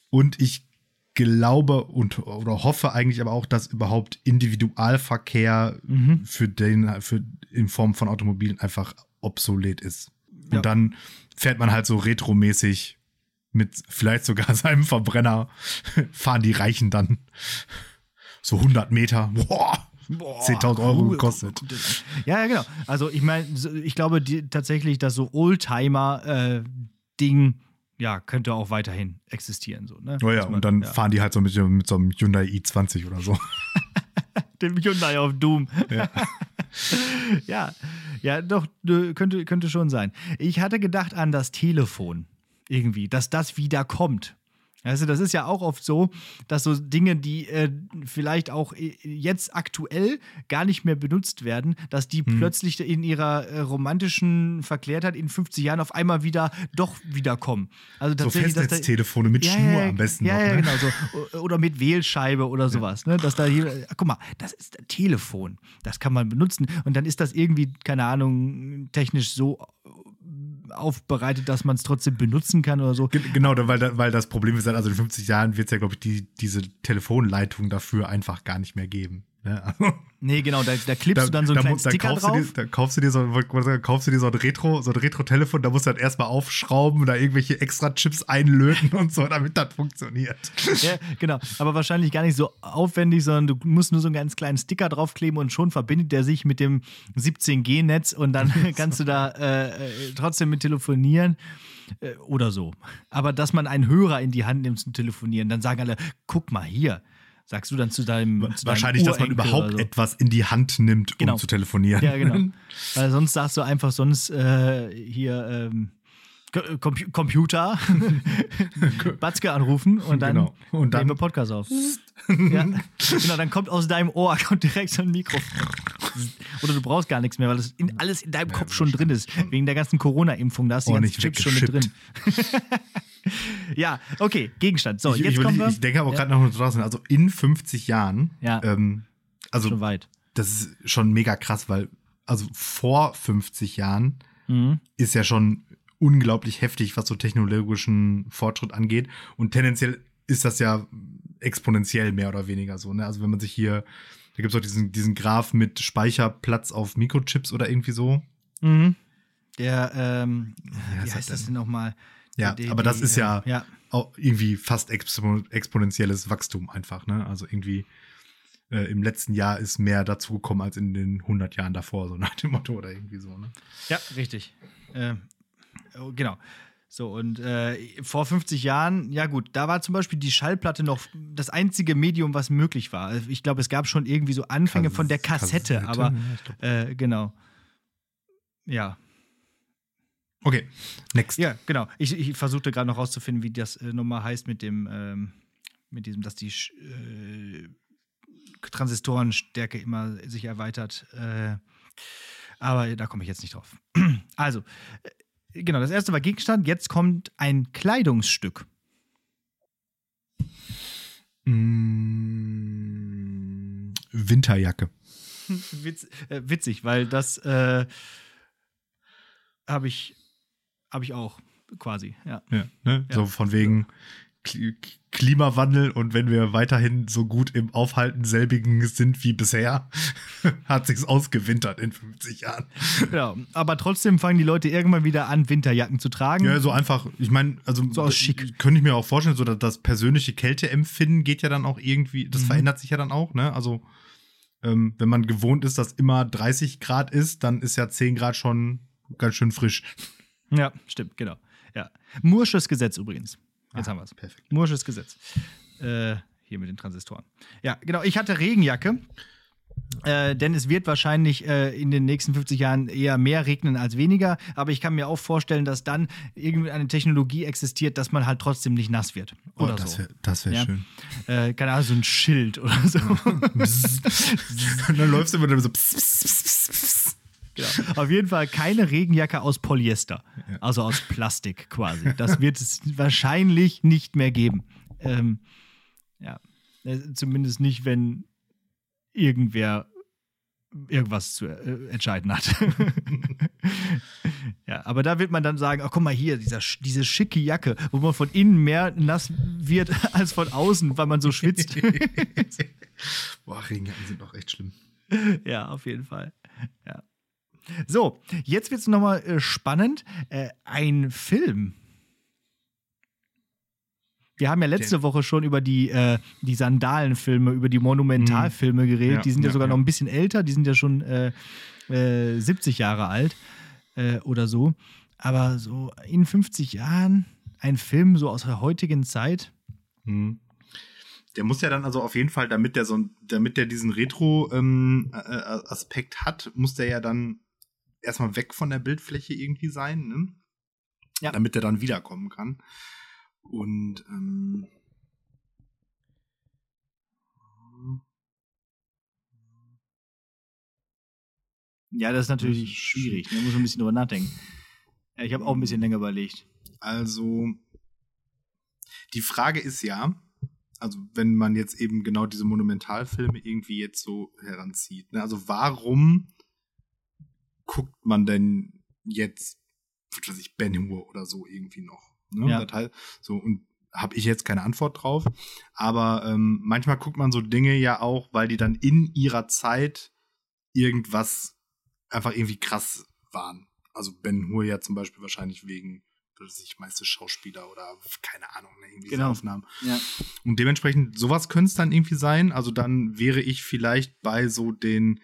S1: und ich glaube und oder hoffe eigentlich aber auch, dass überhaupt Individualverkehr
S2: Mhm.
S1: für den für in Form von Automobilen einfach obsolet ist.
S2: Ja.
S1: Und dann fährt man halt so retromäßig mit vielleicht sogar seinem Verbrenner fahren die Reichen dann so 100 Meter. Boah,
S2: Boah,
S1: 10.000 Euro
S2: cool.
S1: gekostet.
S2: Ja, ja, genau. Also ich meine, ich glaube die, tatsächlich, dass so Oldtimer-Ding ja, könnte auch weiterhin existieren. So, ne?
S1: Oh ja,
S2: man-
S1: und dann
S2: ja.
S1: fahren die halt so mit, mit so einem Hyundai i20 oder so.
S2: dem Hyundai auf Doom.
S1: Ja.
S2: ja, ja, doch, äh, könnte, könnte schon sein. Ich hatte gedacht an das Telefon irgendwie, dass das wieder kommt. Du, das ist ja auch oft so, dass so Dinge, die äh, vielleicht auch äh, jetzt aktuell gar nicht mehr benutzt werden, dass die
S1: Hm.
S2: plötzlich in ihrer äh, romantischen Verklärtheit in 50 Jahren auf einmal wieder doch wiederkommen. Also
S1: So
S2: tatsächlich, da-
S1: Festnetztelefone mit Schnur am besten
S2: ja,
S1: noch.
S2: Ja,
S1: ne?
S2: genau. So. Oder mit Wählscheibe oder sowas. Ne? Dass da hier, guck mal, das ist ein Telefon. Das kann man benutzen. Und dann ist das irgendwie, keine Ahnung, technisch so aufbereitet, dass man es trotzdem benutzen kann oder so.
S1: Ge- Genau, weil, weil das Problem ist, also in 50 Jahren wird es ja, glaube ich, die, diese Telefonleitung dafür einfach gar nicht mehr geben. Ne? Also,
S2: Nee, genau, da, da klippst du dann so einen
S1: da,
S2: kleinen
S1: da
S2: Sticker drauf.
S1: Dir, da kaufst du dir so, sagen, kaufst du dir so ein Retro, so ein Retro-Telefon, da musst du dann erstmal aufschrauben, da irgendwelche extra Chips einlöten und so, damit das funktioniert.
S2: Ja, genau. Aber wahrscheinlich gar nicht so aufwendig, sondern du musst nur so einen ganz kleinen Sticker draufkleben und schon verbindet der sich mit dem 17G-Netz und dann kannst du da äh, äh, trotzdem mit telefonieren äh, oder so. Aber dass man einen Hörer in die Hand nimmt zum Telefonieren, dann sagen alle, guck mal hier. Sagst du dann zu deinem. Zu deinem
S1: Wahrscheinlich, dass man überhaupt
S2: so.
S1: etwas in die Hand nimmt,
S2: Genau.
S1: um zu telefonieren.
S2: Ja, genau. Weil sonst sagst du einfach sonst äh, hier ähm, Co- Compu Computer, Batzke anrufen und dann,
S1: Genau. Und dann-
S2: nehmen wir Podcast auf. ja. Genau, dann kommt aus deinem Ohr kommt direkt so ein Mikro. Oder du brauchst gar nichts mehr, weil das in, alles in deinem Kopf schon drin ist. Wegen der ganzen Corona-Impfung, da hast du die ganzen
S1: Ordentlich
S2: Chips schon mit drin. ja, okay, Gegenstand. So,
S1: ich,
S2: jetzt
S1: ich,
S2: kommen wir.
S1: ich denke aber
S2: Ja.
S1: gerade noch draußen, also in 50 Jahren,
S2: Ja.
S1: ähm, also
S2: schon weit.
S1: das ist schon mega krass, weil also vor 50 Jahren
S2: Mhm.
S1: ist ja schon unglaublich heftig, was so technologischen Fortschritt angeht. Und tendenziell ist das ja exponentiell mehr oder weniger so. Ne? Also wenn man sich hier, da gibt es auch diesen, diesen Graph mit Speicherplatz auf Mikrochips oder irgendwie so.
S2: Mhm. Der, ähm, wie
S1: ist
S2: heißt
S1: das
S2: denn nochmal?
S1: Ja,
S2: Die-
S1: aber das
S2: die,
S1: ist ja,
S2: äh, ja.
S1: auch irgendwie fast expo exponentielles Wachstum einfach. Ne? Also irgendwie äh, im letzten Jahr ist mehr dazugekommen als in den 100 Jahren davor, so nach dem Motto oder irgendwie so. Ne?
S2: Ja, richtig. Äh, oh, genau. So, und äh, vor 50 Jahren, ja gut, da war zum Beispiel die Schallplatte noch das einzige Medium, was möglich war. Also Ich glaube, es gab schon irgendwie so Anfänge von der Kassette,
S1: Kassette,
S2: aber äh, genau. Ja,
S1: Okay, next.
S2: ja, genau. Ich, ich versuchte gerade noch rauszufinden, wie das äh, nochmal heißt mit dem, ähm, mit diesem, dass die äh, Transistorenstärke immer sich erweitert. Äh, aber da komme ich jetzt nicht drauf. Also, genau, das erste war Gegenstand, jetzt kommt ein Kleidungsstück.
S1: Mm, Winterjacke.
S2: Witz, äh, witzig, weil das äh, habe ich, hab ich auch quasi, ja.
S1: Ja, ne?
S2: Ja.
S1: So von wegen Klimawandel und wenn wir weiterhin so gut im Aufhalten selbigen sind wie bisher, hat sich's ausgewintert in 50 Jahren.
S2: Genau. Aber trotzdem fangen die Leute irgendwann wieder an, Winterjacken zu tragen.
S1: Ja, so einfach, ich meine, also
S2: So aus schick.
S1: könnte ich mir auch vorstellen, so dass das persönliche Kälteempfinden geht ja dann auch irgendwie, das
S2: Mhm.
S1: verändert sich ja dann auch, ne? Also ähm, wenn man gewohnt ist, dass immer 30 Grad ist, dann ist ja 10 Grad schon ganz schön frisch.
S2: Ja, stimmt, genau. Ja. Mursches Gesetz übrigens. Jetzt
S1: Ah,
S2: haben wir es.
S1: Perfekt.
S2: Mursches Gesetz. Äh, hier mit den Transistoren. Ja, genau. Ich hatte Regenjacke. Äh, denn es wird wahrscheinlich äh, in den nächsten 50 Jahren eher mehr regnen als weniger. Aber ich kann mir auch vorstellen, dass dann irgendwie eine Technologie existiert, dass man halt trotzdem nicht nass wird. Oder
S1: oh, das
S2: so.
S1: wäre das wär
S2: Ja.
S1: schön.
S2: Äh, keine Ahnung, so ein Schild oder so.
S1: Und dann läufst du immer so pss, pss, pss.
S2: Genau. Auf jeden Fall keine Regenjacke aus Polyester,
S1: Ja.
S2: also aus Plastik quasi. Das wird es wahrscheinlich nicht mehr geben. Ähm, ja, Äh, zumindest nicht, wenn irgendwer irgendwas zu äh, entscheiden hat. ja, aber da wird man dann sagen, ach guck mal hier, dieser, diese schicke Jacke, wo man von innen mehr nass wird als von außen, weil man so schwitzt.
S1: Boah, Regenjacken sind doch echt schlimm.
S2: Ja, auf jeden Fall. Ja. So, jetzt wird es nochmal äh, spannend. Äh, ein Film. Wir haben ja letzte Woche schon über die, äh, die Sandalenfilme, über die Monumentalfilme geredet.
S1: Ja,
S2: die sind ja,
S1: ja,
S2: sogar
S1: ja.
S2: noch ein bisschen älter, die sind ja schon äh, äh, 70 Jahre alt äh, oder so. Aber so in 50 Jahren ein Film so aus der heutigen Zeit.
S1: Mhm. Der muss ja dann also auf jeden Fall, damit der so, damit der diesen Retro-Aspekt hat, muss der ja dann erstmal weg von der Bildfläche irgendwie sein, ne?
S2: Ja.
S1: Damit der dann wiederkommen kann. Und ähm,
S2: Ja, das ist natürlich schwierig. Da muss man ein bisschen drüber nachdenken. Ja, ich habe auch ein bisschen länger überlegt.
S1: Also, die Frage ist ja, also wenn man jetzt eben genau diese Monumentalfilme irgendwie jetzt so heranzieht, ne? also warum guckt man denn jetzt, was weiß ich, Ben Hur oder so irgendwie noch? Ne?
S2: Ja.
S1: Das heißt, so, und habe ich jetzt keine Antwort drauf. Aber ähm, manchmal guckt man so Dinge ja auch, weil die dann in ihrer Zeit irgendwas einfach irgendwie krass waren. Also Ben Hur ja zum Beispiel wahrscheinlich wegen, dass ich meiste Schauspieler oder keine Ahnung, ne, irgendwie
S2: Genau.
S1: Aufnahmen.
S2: Ja.
S1: Und dementsprechend, sowas könnte es dann irgendwie sein. Also dann wäre ich vielleicht bei so den,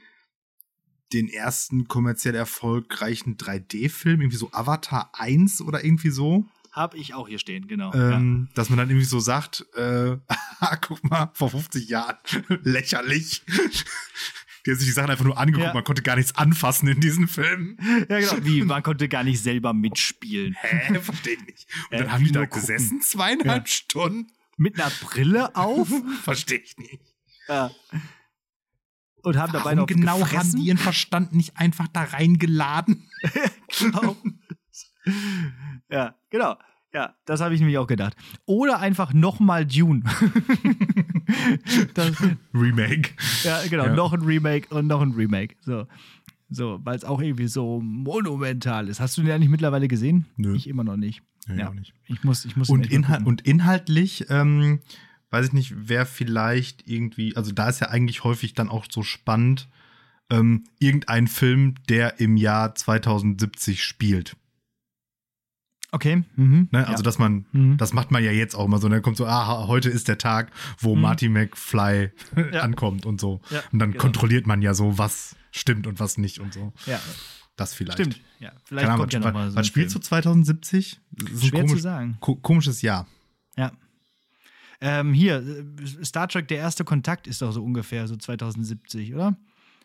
S1: den ersten kommerziell erfolgreichen 3D-Film, irgendwie so Avatar 1 oder irgendwie so.
S2: Hab ich auch hier stehen, genau.
S1: Ähm, Dass man dann irgendwie so sagt, äh, guck mal, vor 50 Jahren, lächerlich. Die haben sich die Sachen einfach nur angeguckt,
S2: Ja.
S1: man konnte gar nichts anfassen in diesen Filmen.
S2: ja. ja, genau. Wie, man konnte gar nicht selber mitspielen.
S1: Hä, verstehe ich nicht. Und
S2: Äh,
S1: dann haben die da
S2: gucken.
S1: gesessen, zweieinhalb
S2: Ja.
S1: Stunden.
S2: Mit einer Brille auf.
S1: Verstehe ich nicht.
S2: ja. Und haben dabei
S1: Warum
S2: noch
S1: genau haben
S2: gefressen.
S1: die ihren Verstand nicht einfach da reingeladen?
S2: Genau. ja, genau. Ja, das habe ich nämlich auch gedacht. Oder einfach nochmal Dune. das,
S1: Remake.
S2: ja, genau.
S1: Ja.
S2: Noch ein Remake und noch ein Remake. So, so weil es auch irgendwie so monumental ist. Hast du den eigentlich mittlerweile gesehen?
S1: Nö.
S2: Ich immer noch nicht.
S1: Nee,
S2: ja,
S1: auch nicht.
S2: Ich muss, ich muss
S1: Und, inhal
S2: gucken.
S1: und inhaltlich, ähm, weiß ich nicht, wer vielleicht irgendwie, also da ist ja eigentlich häufig dann auch so spannend, ähm, irgendein Film, der im Jahr 2070 spielt.
S2: Okay. Mhm.
S1: Ne?
S2: ja.
S1: Also, dass man,
S2: Mhm.
S1: das macht man ja jetzt auch immer so. Und dann kommt so, ah, heute ist der Tag, wo
S2: Mhm.
S1: Marty McFly
S2: Ja.
S1: ankommt und so.
S2: Ja,
S1: und dann
S2: genau.
S1: kontrolliert man ja so, was stimmt und was nicht und so.
S2: ja,
S1: Das vielleicht.
S2: stimmt. Ja, vielleicht
S1: Keine Ahnung,
S2: kommt ja
S1: was,
S2: noch mal so
S1: was spielst du 2070? Das ist ein
S2: Schwer
S1: komisch,
S2: zu sagen.
S1: ko komisches Jahr.
S2: Ja. Ähm, hier, äh, Star Trek, der erste Kontakt ist doch so ungefähr so 2070, oder?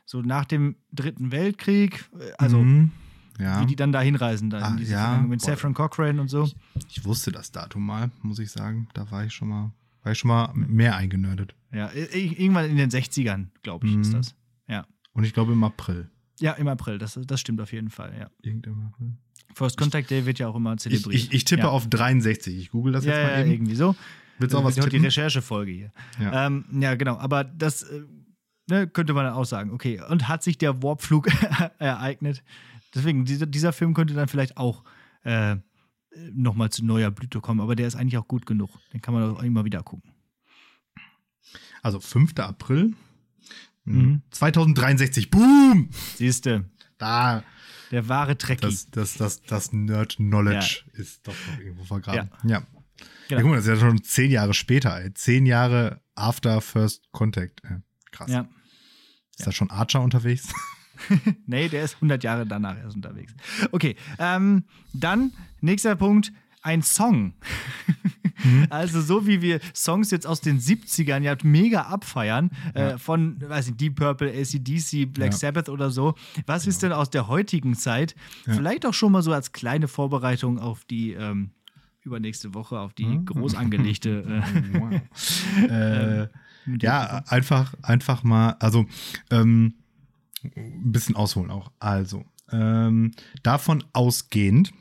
S2: So nach dem Dritten Weltkrieg, äh, also
S1: Mhm. ja.
S2: wie die dann da hinreisen, dann
S1: Ah,
S2: diese
S1: ja.
S2: Vergangenheit mit. Saffron Cochrane und so.
S1: Ich wusste das Datum mal, muss ich sagen. Da war ich schon mal, war ich schon mal mehr eingenördet.
S2: Ja, irgendwann in den 60ern, glaube ich, ist
S1: Mhm.
S2: das. Ja.
S1: Und ich glaube im April.
S2: Ja, im April, das, das stimmt auf jeden Fall, ja.
S1: Irgendwann im April.
S2: First Contact Day wird ja auch immer
S1: Ich,
S2: zelebriert.
S1: ich, ich tippe
S2: ja.
S1: auf 63. Ich google das
S2: ja,
S1: jetzt mal
S2: ja,
S1: eben.
S2: irgendwie so.
S1: Willst du auch was
S2: Das wird die
S1: tippen?
S2: Recherchefolge hier.
S1: Ja.
S2: Ähm, ja, genau. Aber das äh, ne, könnte man dann auch sagen. Okay, und hat sich der Warpflug ereignet? Deswegen, dieser, dieser Film könnte dann vielleicht auch äh, nochmal zu neuer Blüte kommen. Aber der ist eigentlich auch gut genug. Den kann man auch immer wieder gucken.
S1: Also 5. April
S2: Mhm.
S1: 2063. Boom!
S2: Siehste,
S1: Da,
S2: der wahre Trekkie.
S1: das, das, das, das Nerd-Knowledge ist doch noch irgendwo vergraben. Ja. ja.
S2: Genau.
S1: guck mal, das ist ja schon zehn Jahre später, ey. Zehn Jahre after First Contact. Ey. Krass.
S2: ja.
S1: Ist da schon Archer unterwegs?
S2: Nee, der ist 100 Jahre danach erst unterwegs. Okay, ähm, dann nächster Punkt, ein Song. Also so wie wir Songs jetzt aus den 70ern ja mega abfeiern, äh, von, weiß nicht, Deep Purple, ACDC, Black
S1: Ja.
S2: Sabbath oder so. Was ist denn aus der heutigen Zeit? Vielleicht auch schon mal so als kleine Vorbereitung auf die ähm, übernächste Woche, auf die groß angelegte. Äh,
S1: Wow. äh, ja, einfach, einfach mal, also ähm, ein bisschen ausholen auch. Also, ähm, davon ausgehend,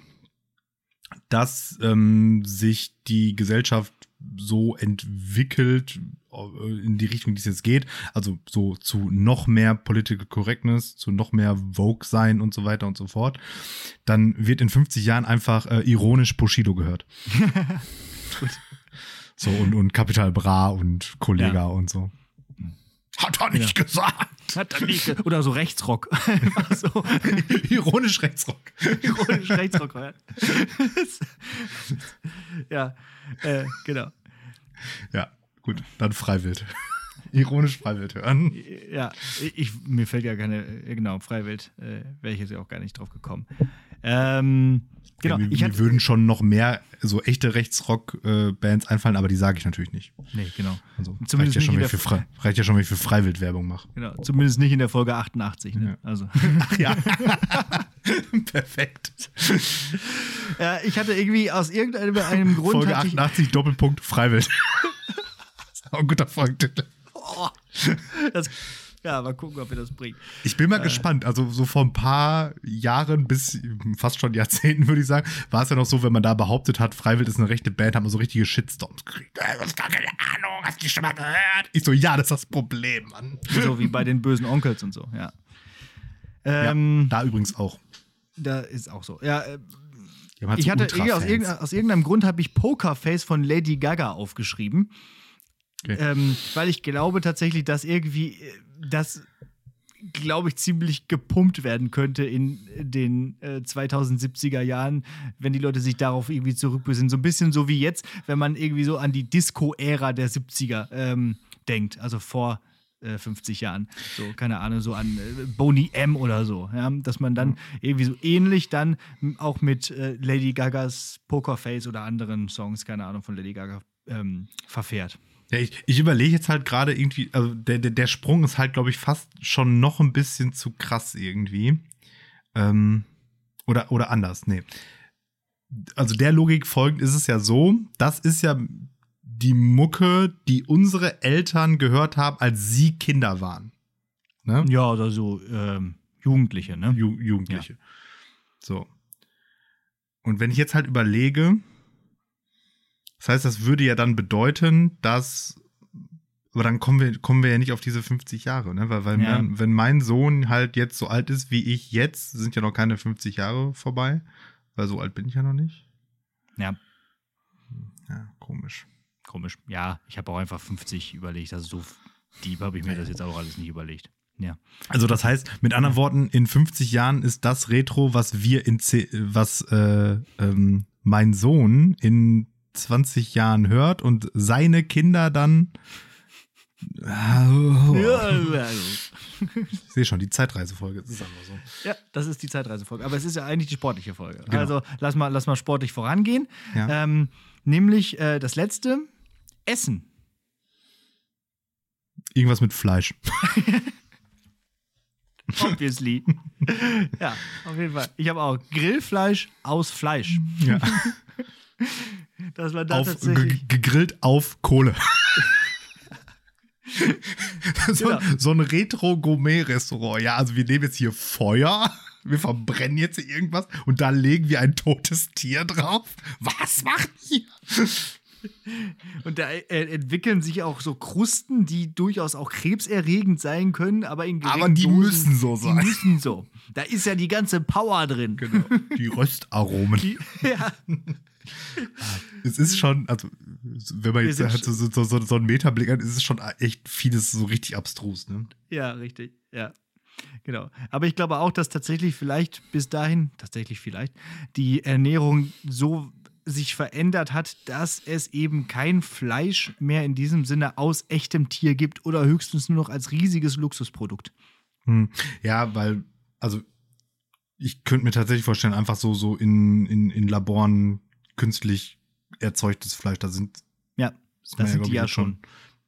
S1: dass ähm, sich die Gesellschaft so entwickelt äh, in die Richtung, die es jetzt geht, also so zu noch mehr Political Correctness, zu noch mehr Vogue sein und so weiter und so fort, dann wird in 50 Jahren einfach äh, ironisch Bushido gehört. So, und, und Capital Bra und Kollega
S2: Ja.
S1: und so. Hat er nicht gesagt.
S2: Hat er nicht ge- oder so Rechtsrock. So
S1: Ironisch Rechtsrock.
S2: ironisch Rechtsrock. ja. ja, äh, genau.
S1: Ja, gut, dann Freiwild. Ironisch Freiwild hören.
S2: Ja, ich, mir fällt ja keine, äh, genau, Freiwild, äh, wäre ich jetzt ja auch gar nicht drauf gekommen. Ähm, genau,
S1: mir,
S2: ich
S1: mir
S2: hatte,
S1: würden schon noch mehr so echte Rechtsrock-Bands einfallen, aber die sage ich natürlich nicht.
S2: nee, genau.
S1: Also
S2: Zumindest
S1: reicht, ja schon,
S2: nicht der-
S1: Frei, reicht ja schon, wenn ich für Freiwild Werbung mache.
S2: genau. Zumindest nicht in der Folge 88, ne?
S1: Ja.
S2: Also,
S1: Ja. Perfekt.
S2: Ja, ich hatte irgendwie aus irgendeinem einem Grund.
S1: Folge
S2: hatte ich,
S1: 88, Doppelpunkt, Freiwild. das ist auch ein guter Folgentitel.
S2: oh, das, ja, mal gucken, ob wir das bringen.
S1: Ich bin mal gespannt. Also so vor ein paar Jahren bis fast schon Jahrzehnten, würde ich sagen, war es ja noch so, wenn man da behauptet hat, Freiwild ist eine rechte Band, haben wir so richtige Shitstorms gekriegt. Äh, Du hast gar keine Ahnung, hast du die schon mal gehört? Ich so, ja, das ist das Problem, Mann.
S2: So wie bei den bösen Onkels und so, ja.
S1: Ja,
S2: Ähm,
S1: da übrigens auch.
S2: da ist auch so. Ja, äh,
S1: halt
S2: ich
S1: so
S2: hatte aus, irgendein, aus irgendeinem Grund habe ich Pokerface von Lady Gaga aufgeschrieben.
S1: Okay.
S2: Ähm, weil ich glaube tatsächlich, dass irgendwie äh, das, glaube ich, ziemlich gepumpt werden könnte in den äh, 2070er Jahren, wenn die Leute sich darauf irgendwie zurückbesinnen. So ein bisschen so wie jetzt, wenn man irgendwie so an die Disco-Ära der 70er ähm, denkt, also vor äh, 50 Jahren. So, keine Ahnung, so an äh, Boney M oder so. Ja? Dass man dann irgendwie so ähnlich dann auch mit äh, Lady Gagas Pokerface oder anderen Songs, keine Ahnung, von Lady Gaga ähm, verfährt.
S1: Ja, ich, ich überlege jetzt halt gerade irgendwie, also der, der, der Sprung ist halt, glaube ich, fast schon noch ein bisschen zu krass irgendwie. Ähm, oder, oder anders, nee. Also der Logik folgend ist es ja so, das ist ja die Mucke, die unsere Eltern gehört haben, als sie Kinder waren. Ne?
S2: Ja, oder so ähm, Jugendliche, ne?
S1: Ju Jugendliche. So. Und wenn ich jetzt halt überlege, das heißt, das würde ja dann bedeuten, dass, aber dann kommen wir, kommen wir ja nicht auf diese 50 Jahre, ne? Weil, weil
S2: Ja.
S1: mein, wenn mein Sohn halt jetzt so alt ist wie ich jetzt, sind ja noch keine 50 Jahre vorbei, weil so alt bin ich ja noch nicht.
S2: Ja,
S1: Ja, komisch.
S2: komisch. Ja, ich habe auch einfach 50 überlegt. Also so deep habe ich mir das jetzt auch alles nicht überlegt. Ja.
S1: Also das heißt, mit anderen Worten, in 50 Jahren ist das Retro, was wir in was äh, ähm, mein Sohn in 20 Jahren hört und seine Kinder dann. Ich sehe schon, die Zeitreisefolge. Ist einfach so.
S2: Ja, das ist die Zeitreisefolge. Aber es ist ja eigentlich die sportliche Folge.
S1: Genau.
S2: Also lass mal, lass mal sportlich vorangehen.
S1: Ja.
S2: Ähm, nämlich äh, das letzte: Essen.
S1: Irgendwas mit Fleisch.
S2: Obviously. ja, auf jeden Fall. Ich habe auch Grillfleisch aus Fleisch.
S1: Ja.
S2: Das war da
S1: auf,
S2: tatsächlich.
S1: ge- gegrillt auf Kohle. so,
S2: Genau.
S1: so ein Retro-Gourmet-Restaurant. Ja, also wir nehmen jetzt hier Feuer, wir verbrennen jetzt irgendwas und da legen wir ein totes Tier drauf. Was macht ihr?
S2: Und da äh, entwickeln sich auch so Krusten, die durchaus auch krebserregend sein können, aber in
S1: Aber die
S2: Dosen.
S1: müssen so sein.
S2: Die müssen so. Da ist ja die ganze Power drin.
S1: Genau. Die Röstaromen.
S2: Die, ja.
S1: Es ist schon, also wenn man jetzt halt so, so, so, so einen Metablick hat, ist es schon echt vieles so richtig abstrus. Ne?
S2: Ja, richtig. Ja. Genau. Aber ich glaube auch, dass tatsächlich vielleicht bis dahin, tatsächlich vielleicht, die Ernährung so sich verändert hat, dass es eben kein Fleisch mehr in diesem Sinne aus echtem Tier gibt oder höchstens nur noch als riesiges Luxusprodukt.
S1: Hm. Ja, weil, also ich könnte mir tatsächlich vorstellen, einfach so, so in, in, in Laboren künstlich erzeugtes Fleisch, da sind,
S2: Ja,
S1: ist
S2: das sind
S1: glaub
S2: die ja schon.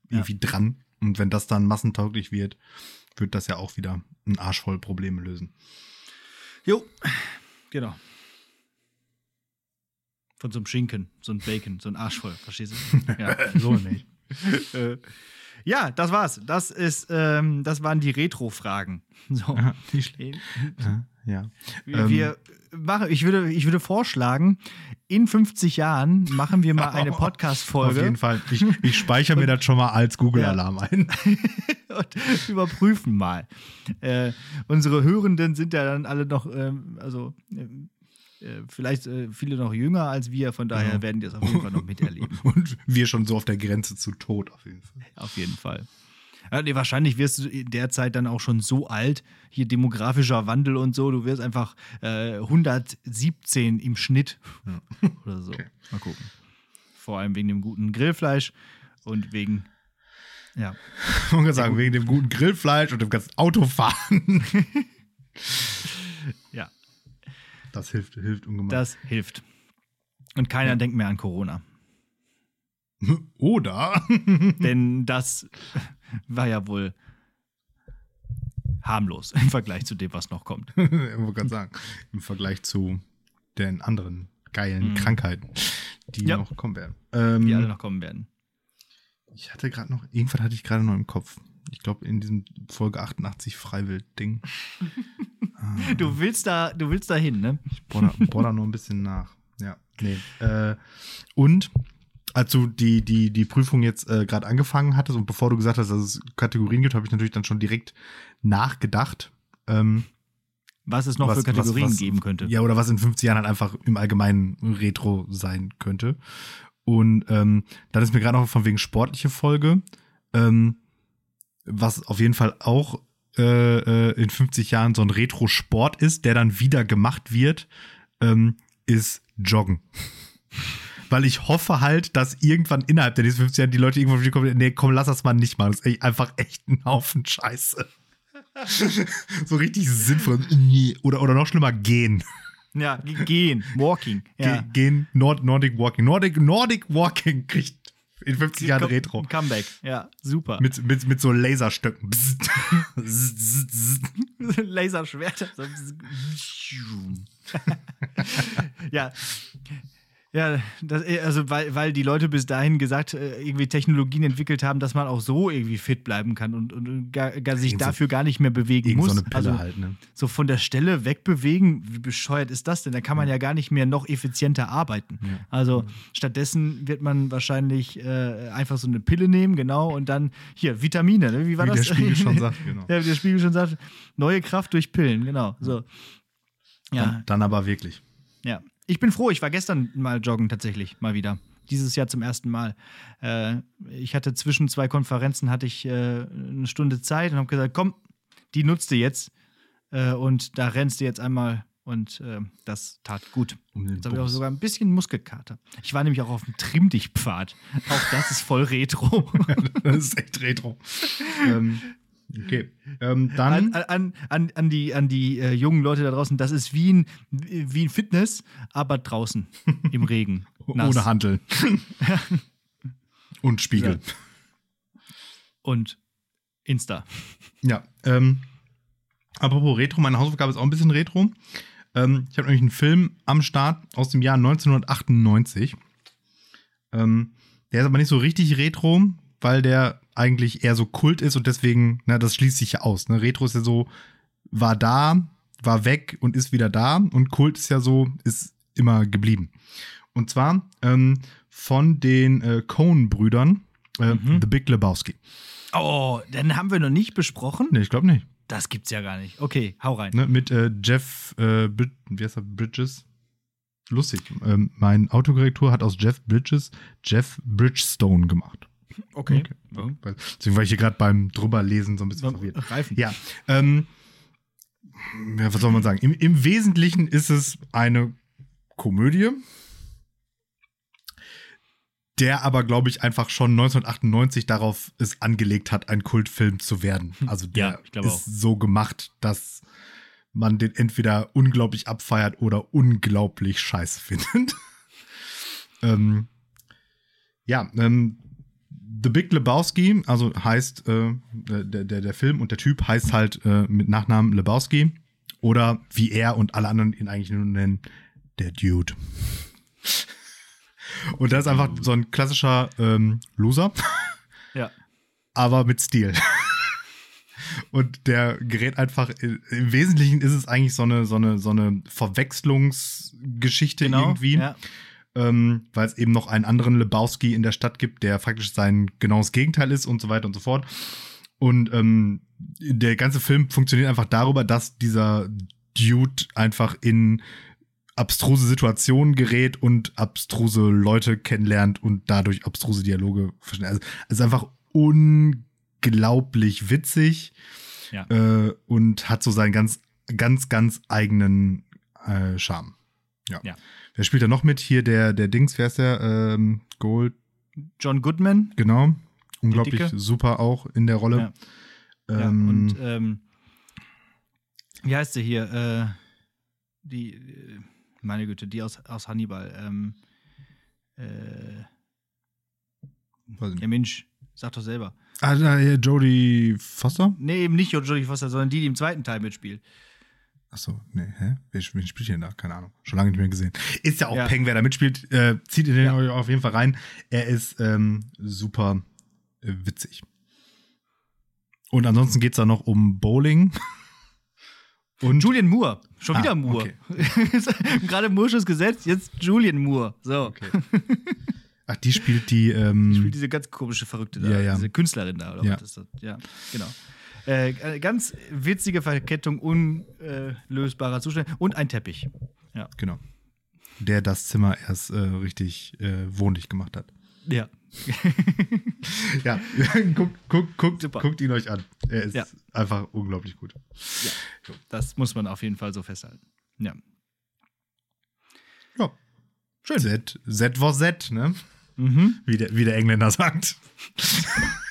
S1: irgendwie dran. Und wenn das dann massentauglich wird, wird das ja auch wieder ein Arsch voll Probleme lösen.
S2: Jo, genau. Von so einem Schinken, so ein Bacon, so ein Arsch voll, verstehst du? Ja.
S1: so nicht.
S2: Äh, ja, das war's. Das ist, ähm, das waren die Retro-Fragen. So.
S1: Nicht schlecht. Ja.
S2: Wir, wir machen, ich würde, ich würde vorschlagen, in 50 Jahren machen wir mal eine
S1: Auf
S2: Podcast-Folge
S1: jeden Fall. Ich, ich speichere mir das schon mal als Google-Alarm ein.
S2: und überprüfen mal. Äh, unsere Hörenden sind ja dann alle noch, ähm, also ähm, äh, vielleicht äh, viele noch jünger als wir, von daher
S1: Ja.
S2: werden die das auf jeden Fall noch miterleben.
S1: Und wir schon so auf der Grenze zu Tod, auf jeden Fall.
S2: Auf jeden Fall. Ja, nee, wahrscheinlich wirst du in der Zeit dann auch schon so alt, hier demografischer Wandel und so, du wirst einfach äh, 117 im Schnitt oder so.
S1: Okay.
S2: Mal gucken. Vor allem wegen dem guten Grillfleisch und wegen, ja,
S1: Man kann sagen, wegen dem guten Grillfleisch und dem ganzen Autofahren.
S2: ja,
S1: Das hilft, hilft ungemein.
S2: das hilft. Und keiner denkt mehr an Corona.
S1: Oder?
S2: Denn das war ja wohl harmlos im Vergleich zu dem, was noch kommt.
S1: ich wollte gerade sagen, im Vergleich zu den anderen geilen
S2: Mhm.
S1: Krankheiten, die
S2: Ja.
S1: noch kommen werden. Ähm,
S2: Die alle noch kommen werden.
S1: Ich hatte gerade noch, irgendwas hatte ich gerade noch im Kopf. Ich glaube, in diesem Folge 88 Freiwild-Ding.
S2: Du willst da, du willst da hin, ne?
S1: Ich bohr da, bohr da noch ein bisschen nach. Ja, nee. Äh, und als du die, die, die Prüfung jetzt äh, gerade angefangen hattest und bevor du gesagt hast, dass es Kategorien gibt, habe ich natürlich dann schon direkt nachgedacht. Ähm,
S2: Was es noch
S1: was-
S2: für Kategorien
S1: was- was-
S2: geben könnte.
S1: Ja, oder was in 50 Jahren halt einfach im Allgemeinen Retro sein könnte. Und ähm, dann ist mir gerade noch von wegen sportliche Folge, ähm, was auf jeden Fall auch äh, äh, in 50 Jahren so ein Retro-Sport ist, der dann wieder gemacht wird, ähm, ist Joggen. Weil ich hoffe halt, dass irgendwann innerhalb der nächsten 50 Jahre die Leute die kommen, nee, komm, lass das mal nicht machen. Das ist echt- einfach echt ein Haufen Scheiße. so richtig sinnvoll. Oder, oder noch schlimmer, gehen.
S2: Ja, ge- gehen, walking. Ja.
S1: Ge gehen, Nord Nordic Walking. Nordic, Nordic Walking kriegt in 50 Jahren
S2: Come-
S1: Retro.
S2: Comeback, ja, super.
S1: Mit, mit, mit so Laserstöcken.
S2: Laserschwerter. Ja. Ja, das, also weil, weil die Leute bis dahin gesagt, äh, irgendwie Technologien entwickelt haben, dass man auch so irgendwie fit bleiben kann und, und gar, gar sich
S1: Irgend so-
S2: dafür gar nicht mehr bewegen muss.
S1: so eine Pille
S2: also
S1: halt, ne?
S2: so von der Stelle wegbewegen, wie bescheuert ist das denn? Da kann man ja gar nicht mehr noch effizienter arbeiten.
S1: Ja.
S2: Also stattdessen wird man wahrscheinlich äh, einfach so eine Pille nehmen, genau, und dann hier Vitamine, ne? Wie war
S1: Wie
S2: das?
S1: der Spiegel schon sagt, genau.
S2: Ja, wie der Spiegel schon sagt, neue Kraft durch Pillen, genau. So. Ja,
S1: Dann, dann aber wirklich.
S2: ja. Ich bin froh, ich war gestern mal joggen tatsächlich, mal wieder. Dieses Jahr zum ersten Mal. Äh, ich hatte zwischen zwei Konferenzen hatte ich äh, eine Stunde Zeit und habe gesagt, komm, die nutzt du jetzt äh, und da rennst du jetzt einmal und äh, das tat gut.
S1: Um
S2: Jetzt habe ich auch sogar ein bisschen Muskelkater. Ich war nämlich auch auf dem Trimm-Dich-Pfad. Auch das ist voll retro.
S1: das ist echt Retro. ähm, okay. Ähm, dann.
S2: An, an, an, an die, an die äh, jungen Leute da draußen, das ist wie ein, wie ein Fitness, aber draußen im Regen. nass.
S1: ohne Handeln. Und Spiegel.
S2: Und Insta.
S1: Ja, ähm, apropos Retro, meine Hausaufgabe ist auch ein bisschen Retro. Ähm, ich habe nämlich einen Film am Start aus dem Jahr 1998. Ähm, der ist aber nicht so richtig Retro, weil der eigentlich eher so Kult ist und deswegen, na, das schließt sich ja aus. Ne? Retro ist ja so, war da, war weg und ist wieder da und Kult ist ja so, ist immer geblieben. Und zwar ähm, von den äh, Coen-Brüdern, äh,
S2: Mhm.
S1: The Big Lebowski.
S2: Oh, den haben wir noch nicht besprochen?
S1: Nee, ich glaube nicht.
S2: Das gibt's ja gar nicht. Okay, hau rein.
S1: Ne, mit äh, Jeff, äh, wie heißt er, Bridges. Lustig. Ähm, mein Autokorrektur hat aus Jeff Bridges Jeff Bridgestone gemacht.
S2: Okay.
S1: Okay. Weil- Deswegen war ich hier gerade beim drüberlesen so ein bisschen verwirrt.
S2: Reifen.
S1: Ja, ähm, ja, was soll man sagen? Im, Im Wesentlichen ist es eine Komödie, der aber, glaube ich, einfach schon 1998 darauf es angelegt hat, ein Kultfilm zu werden. Also der
S2: Ja,
S1: ist so gemacht, dass man den entweder unglaublich abfeiert oder unglaublich scheiße findet. ähm, ja, ähm, The Big Lebowski, also heißt äh, der, der, der Film und der Typ heißt halt äh, mit Nachnamen Lebowski oder wie er und alle anderen ihn eigentlich nur nennen, der Dude. Und das ist einfach so ein klassischer ähm, Loser,
S2: Ja.
S1: aber mit Stil. Und der gerät einfach, im Wesentlichen ist es eigentlich so eine, so eine, so eine Verwechslungsgeschichte irgendwie
S2: Genau. Ja.
S1: Ähm, weil es eben noch einen anderen Lebowski in der Stadt gibt, der faktisch sein genaues Gegenteil ist und so weiter und so fort. Und ähm, der ganze Film funktioniert einfach darüber, dass dieser Dude einfach in abstruse Situationen gerät und abstruse Leute kennenlernt und dadurch abstruse Dialoge versteht. Also es ist einfach unglaublich witzig
S2: Ja.
S1: äh, und hat so seinen ganz, ganz, ganz eigenen äh, Charme. Ja.
S2: Ja.
S1: Wer spielt da noch mit? Hier der, der Dings, wer ist der? Ähm, Gold,
S2: John Goodman.
S1: genau. Unglaublich super auch in der Rolle.
S2: Ja,
S1: Ähm,
S2: und ähm, wie heißt sie hier? Äh, die, äh, meine Güte, die aus, aus Hannibal. Ähm, äh, ja,
S1: nicht.
S2: Mensch. Sag doch selber.
S1: Ah, Jodie Foster?
S2: Nee, eben nicht Jodie Foster, sondern die, die im zweiten Teil mitspielt.
S1: Achso, nee, hä? Wer, wer spielt hier da? Keine Ahnung. Schon lange nicht mehr gesehen. Ist ja auch
S2: Ja.
S1: Peng, wer da mitspielt. Äh, zieht ihr den
S2: Ja.
S1: auf jeden Fall rein. Er ist ähm, super äh, witzig. Und ansonsten geht es da noch um Bowling. Und
S2: Julian Moore. Schon
S1: Ah,
S2: wieder Moore.
S1: okay.
S2: Gerade Moore's gesetzt, jetzt Julian Moore. So.
S1: Okay. Ach, die spielt die. Ähm,
S2: Spielt diese ganz komische Verrückte da,
S1: Ja, ja.
S2: diese Künstlerin da, oder
S1: Ja.
S2: was ist das? Ja, genau. Äh, äh, ganz witzige Verkettung unlösbarer Zustände und ein Teppich. Ja.
S1: genau. Der das Zimmer erst äh, richtig äh, wohnlich gemacht hat.
S2: Ja.
S1: Ja, guckt, guckt, guckt,
S2: Super.
S1: guckt ihn euch an. Er ist
S2: Ja.
S1: einfach unglaublich gut.
S2: Das muss man auf jeden Fall so festhalten. Ja.
S1: Ja. Schön. Z, Z war Z, ne?
S2: Mhm.
S1: Wie der, wie der Engländer sagt.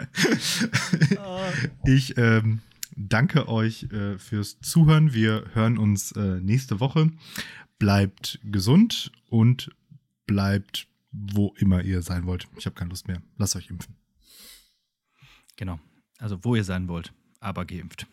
S1: Ich ähm, danke euch äh, fürs Zuhören. Wir hören uns äh, nächste Woche. Bleibt gesund und bleibt wo immer ihr sein wollt. Ich habe keine Lust mehr. Lasst euch impfen.
S2: Genau. Also, wo ihr sein wollt, aber geimpft.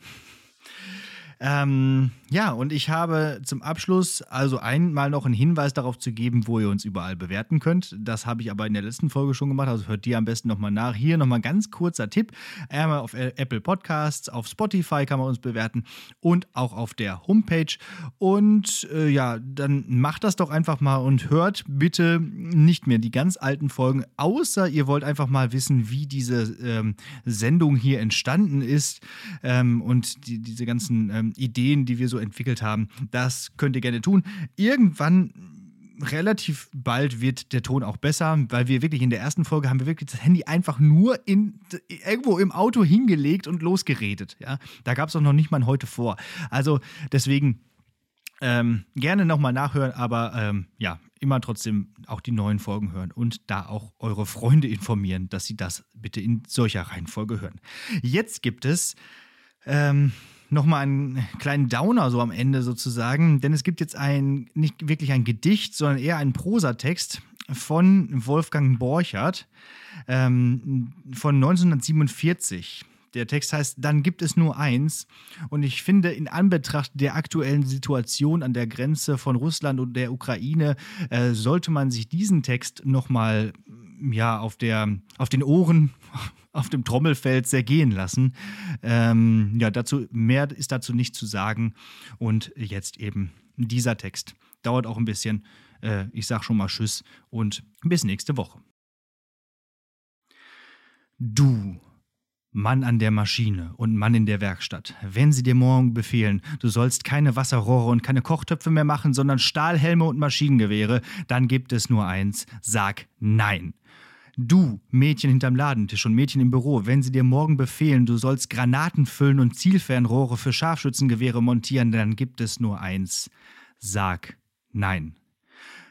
S2: Ähm, ja, und ich habe zum Abschluss also einmal noch einen Hinweis darauf zu geben, wo ihr uns überall bewerten könnt. Das habe ich aber in der letzten Folge schon gemacht, also hört die am besten nochmal nach. Hier nochmal ganz kurzer Tipp. Einmal auf Apple Podcasts, auf Spotify kann man uns bewerten und auch auf der Homepage. Und äh, ja, dann macht das doch einfach mal und hört bitte nicht mehr die ganz alten Folgen, außer ihr wollt einfach mal wissen, wie diese ähm, Sendung hier entstanden ist ähm, und die, diese ganzen ähm, Ideen, die wir so entwickelt haben. Das könnt ihr gerne tun. Irgendwann relativ bald wird der Ton auch besser, weil wir wirklich in der ersten Folge haben wir wirklich das Handy einfach nur in, irgendwo im Auto hingelegt und losgeredet. Ja? Da gab es auch noch nicht mal ein heute vor. Also deswegen ähm, gerne nochmal nachhören, aber ähm, ja, immer trotzdem auch die neuen Folgen hören und da auch eure Freunde informieren, dass sie das bitte in solcher Reihenfolge hören. Jetzt gibt es ähm, nochmal einen kleinen Downer so am Ende sozusagen, denn es gibt jetzt ein, nicht wirklich ein Gedicht, sondern eher einen Prosatext von Wolfgang Borchert ähm, von 1947. Der Text heißt, dann gibt es nur eins. Und ich finde, in Anbetracht der aktuellen Situation an der Grenze von Russland und der Ukraine, äh, sollte man sich diesen Text nochmal ja, auf, der, auf den Ohren, auf dem Trommelfeld zergehen lassen. Ähm, ja, dazu, mehr ist dazu nicht zu sagen. Und jetzt eben dieser Text. Dauert auch ein bisschen. Äh, ich sag schon mal Tschüss und bis nächste Woche. Du, Mann an der Maschine und Mann in der Werkstatt, wenn sie dir morgen befehlen, du sollst keine Wasserrohre und keine Kochtöpfe mehr machen, sondern Stahlhelme und Maschinengewehre, dann gibt es nur eins, sag Nein. Du, Mädchen hinterm Ladentisch und Mädchen im Büro, wenn sie dir morgen befehlen, du sollst Granaten füllen und Zielfernrohre für Scharfschützengewehre montieren, dann gibt es nur eins. Sag Nein.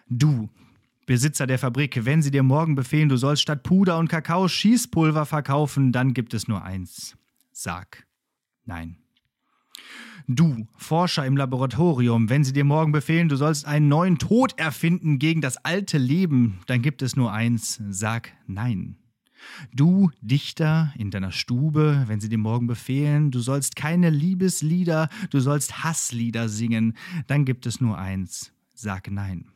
S2: Du, Besitzer der Fabrik, wenn sie dir morgen befehlen, du sollst statt Puder und Kakao Schießpulver verkaufen, dann gibt es nur eins. Sag Nein. Du, Forscher im Laboratorium, wenn sie dir morgen befehlen, du sollst einen neuen Tod erfinden gegen das alte Leben, dann gibt es nur eins. Sag Nein. Du, Dichter in deiner Stube, wenn sie dir morgen befehlen, du sollst keine Liebeslieder, du sollst Hasslieder singen, dann gibt es nur eins. Sag Nein.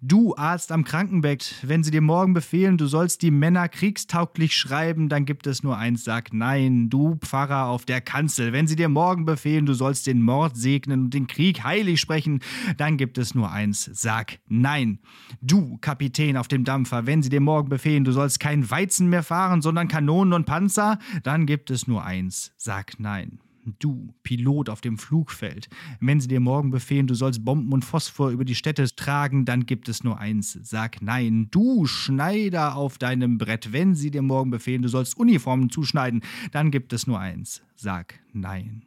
S2: Du, Arzt am Krankenbett, wenn sie dir morgen befehlen, du sollst die Männer kriegstauglich schreiben, dann gibt es nur eins, sag nein. Du, Pfarrer auf der Kanzel, wenn sie dir morgen befehlen, du sollst den Mord segnen und den Krieg heilig sprechen, dann gibt es nur eins, sag nein. Du, Kapitän auf dem Dampfer, wenn sie dir morgen befehlen, du sollst kein Weizen mehr fahren, sondern Kanonen und Panzer, dann gibt es nur eins, sag nein. Du, Pilot auf dem Flugfeld, wenn sie dir morgen befehlen, du sollst Bomben und Phosphor über die Städte tragen, dann gibt es nur eins. Sag nein. Du, Schneider auf deinem Brett, wenn sie dir morgen befehlen, du sollst Uniformen zuschneiden, dann gibt es nur eins. Sag nein.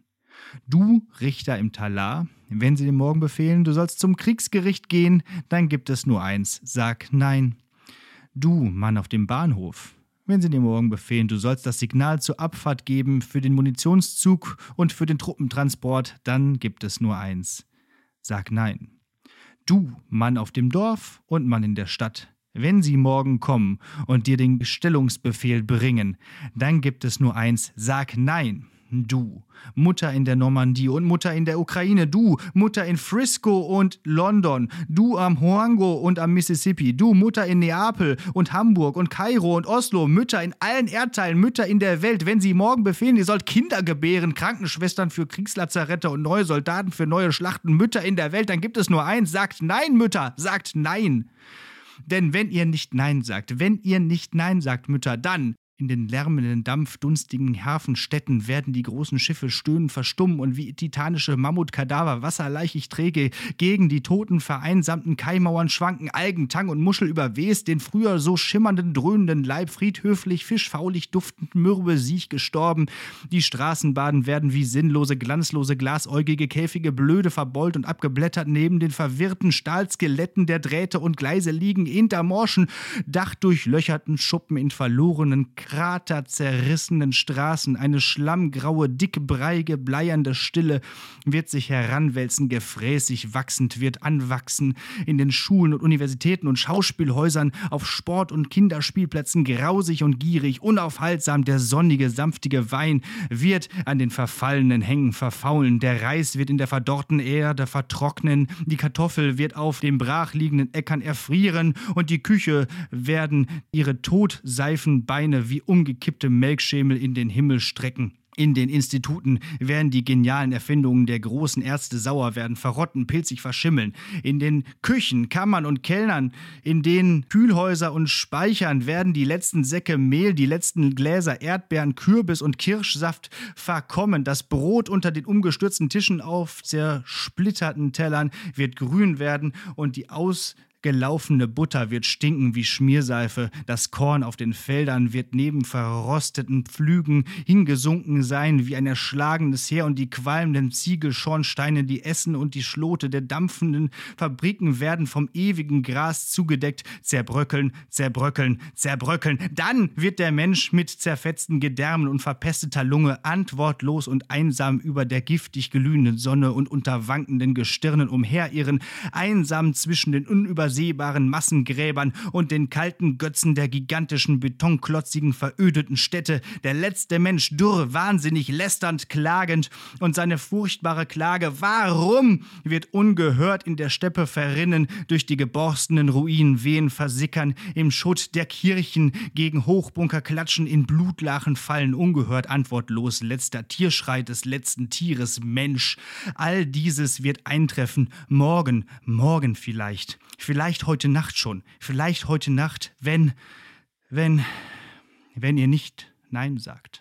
S2: Du, Richter im Talar, wenn sie dir morgen befehlen, du sollst zum Kriegsgericht gehen, dann gibt es nur eins. Sag nein. Du, Mann auf dem Bahnhof, wenn sie dir morgen befehlen, du sollst das Signal zur Abfahrt geben für den Munitionszug und für den Truppentransport, dann gibt es nur eins. Sag nein. Du, Mann auf dem Dorf und Mann in der Stadt, Wenn sie morgen kommen und dir den Stellungsbefehl bringen, dann gibt es nur eins, sag nein. Du, Mutter in der Normandie und Mutter in der Ukraine, du, Mutter in Frisco und London, du am Hoango und am Mississippi, du, Mutter in Neapel und Hamburg und Kairo und Oslo, Mütter in allen Erdteilen, Mütter in der Welt, wenn sie morgen befehlen, ihr sollt Kinder gebären, Krankenschwestern für Kriegslazarette und neue Soldaten für neue Schlachten, Mütter in der Welt, dann gibt es nur eins, sagt nein, Mütter, sagt nein. Denn wenn ihr nicht Nein sagt, wenn ihr nicht Nein sagt, Mütter, dann in den lärmenden, dampfdunstigen Hafenstädten werden die großen Schiffe stöhnen, verstummen und wie titanische Mammutkadaver wasserleichig träge gegen die toten, vereinsamten Kaimauern schwanken, Algen, Tang und Muschel überwest, den früher so schimmernden, dröhnenden Leib friedhöflich, fischfaulig duftend, mürbe Siech gestorben. Die Straßenbahnen werden wie sinnlose, glanzlose, glasäugige Käfige blöde verbeult und abgeblättert neben den verwirrten Stahlskeletten der Drähte und Gleise liegen, hinter morschen, dachdurchlöcherten Schuppen in verlorenen kraterzerrissenen Straßen, eine schlammgraue, dickbreiige, bleiernde Stille wird sich heranwälzen, gefräßig wachsend wird anwachsen in den Schulen und Universitäten und Schauspielhäusern, auf Sport- und Kinderspielplätzen grausig und gierig, unaufhaltsam. Der sonnige, sanftige Wein wird an den verfallenen Hängen verfaulen, der Reis wird in der verdorrten Erde vertrocknen, die Kartoffel wird auf den brachliegenden Äckern erfrieren. Und die Küche werden ihre Todseifenbeine wie umgekippte Melkschemel in den Himmel strecken. In den Instituten werden die genialen Erfindungen der großen Ärzte sauer werden, verrotten, pilzig verschimmeln. In den Küchen, Kammern und Kellnern, in den Kühlhäuser und Speichern werden die letzten Säcke Mehl, die letzten Gläser Erdbeeren, Kürbis und Kirschsaft verkommen. Das Brot unter den umgestürzten Tischen auf zersplitterten Tellern wird grün werden und die aus Gelaufene Butter wird stinken wie Schmierseife, das Korn auf den Feldern wird neben verrosteten Pflügen hingesunken sein wie ein erschlagenes Heer und die qualmenden Ziegelschornsteine, die Essen und die Schlote der dampfenden Fabriken werden vom ewigen Gras zugedeckt, zerbröckeln, zerbröckeln, zerbröckeln. Dann wird der Mensch mit zerfetzten Gedärmen und verpesteter Lunge antwortlos und einsam über der giftig glühenden Sonne und unter wankenden Gestirnen umherirren, einsam zwischen den unübersehbaren unübersehbaren Massengräbern und den kalten Götzen der gigantischen, betonklotzigen, verödeten Städte, der letzte Mensch dürr, wahnsinnig, lästernd, klagend und seine furchtbare Klage, warum, wird ungehört in der Steppe verrinnen, durch die geborstenen Ruinen wehen versickern, im Schutt der Kirchen gegen Hochbunker klatschen, in Blutlachen fallen, ungehört, antwortlos, letzter Tierschrei des letzten Tieres, Mensch. All dieses wird eintreffen, morgen, morgen vielleicht. Vielleicht heute Nacht schon. Vielleicht heute Nacht, wenn, wenn, wenn ihr nicht Nein sagt.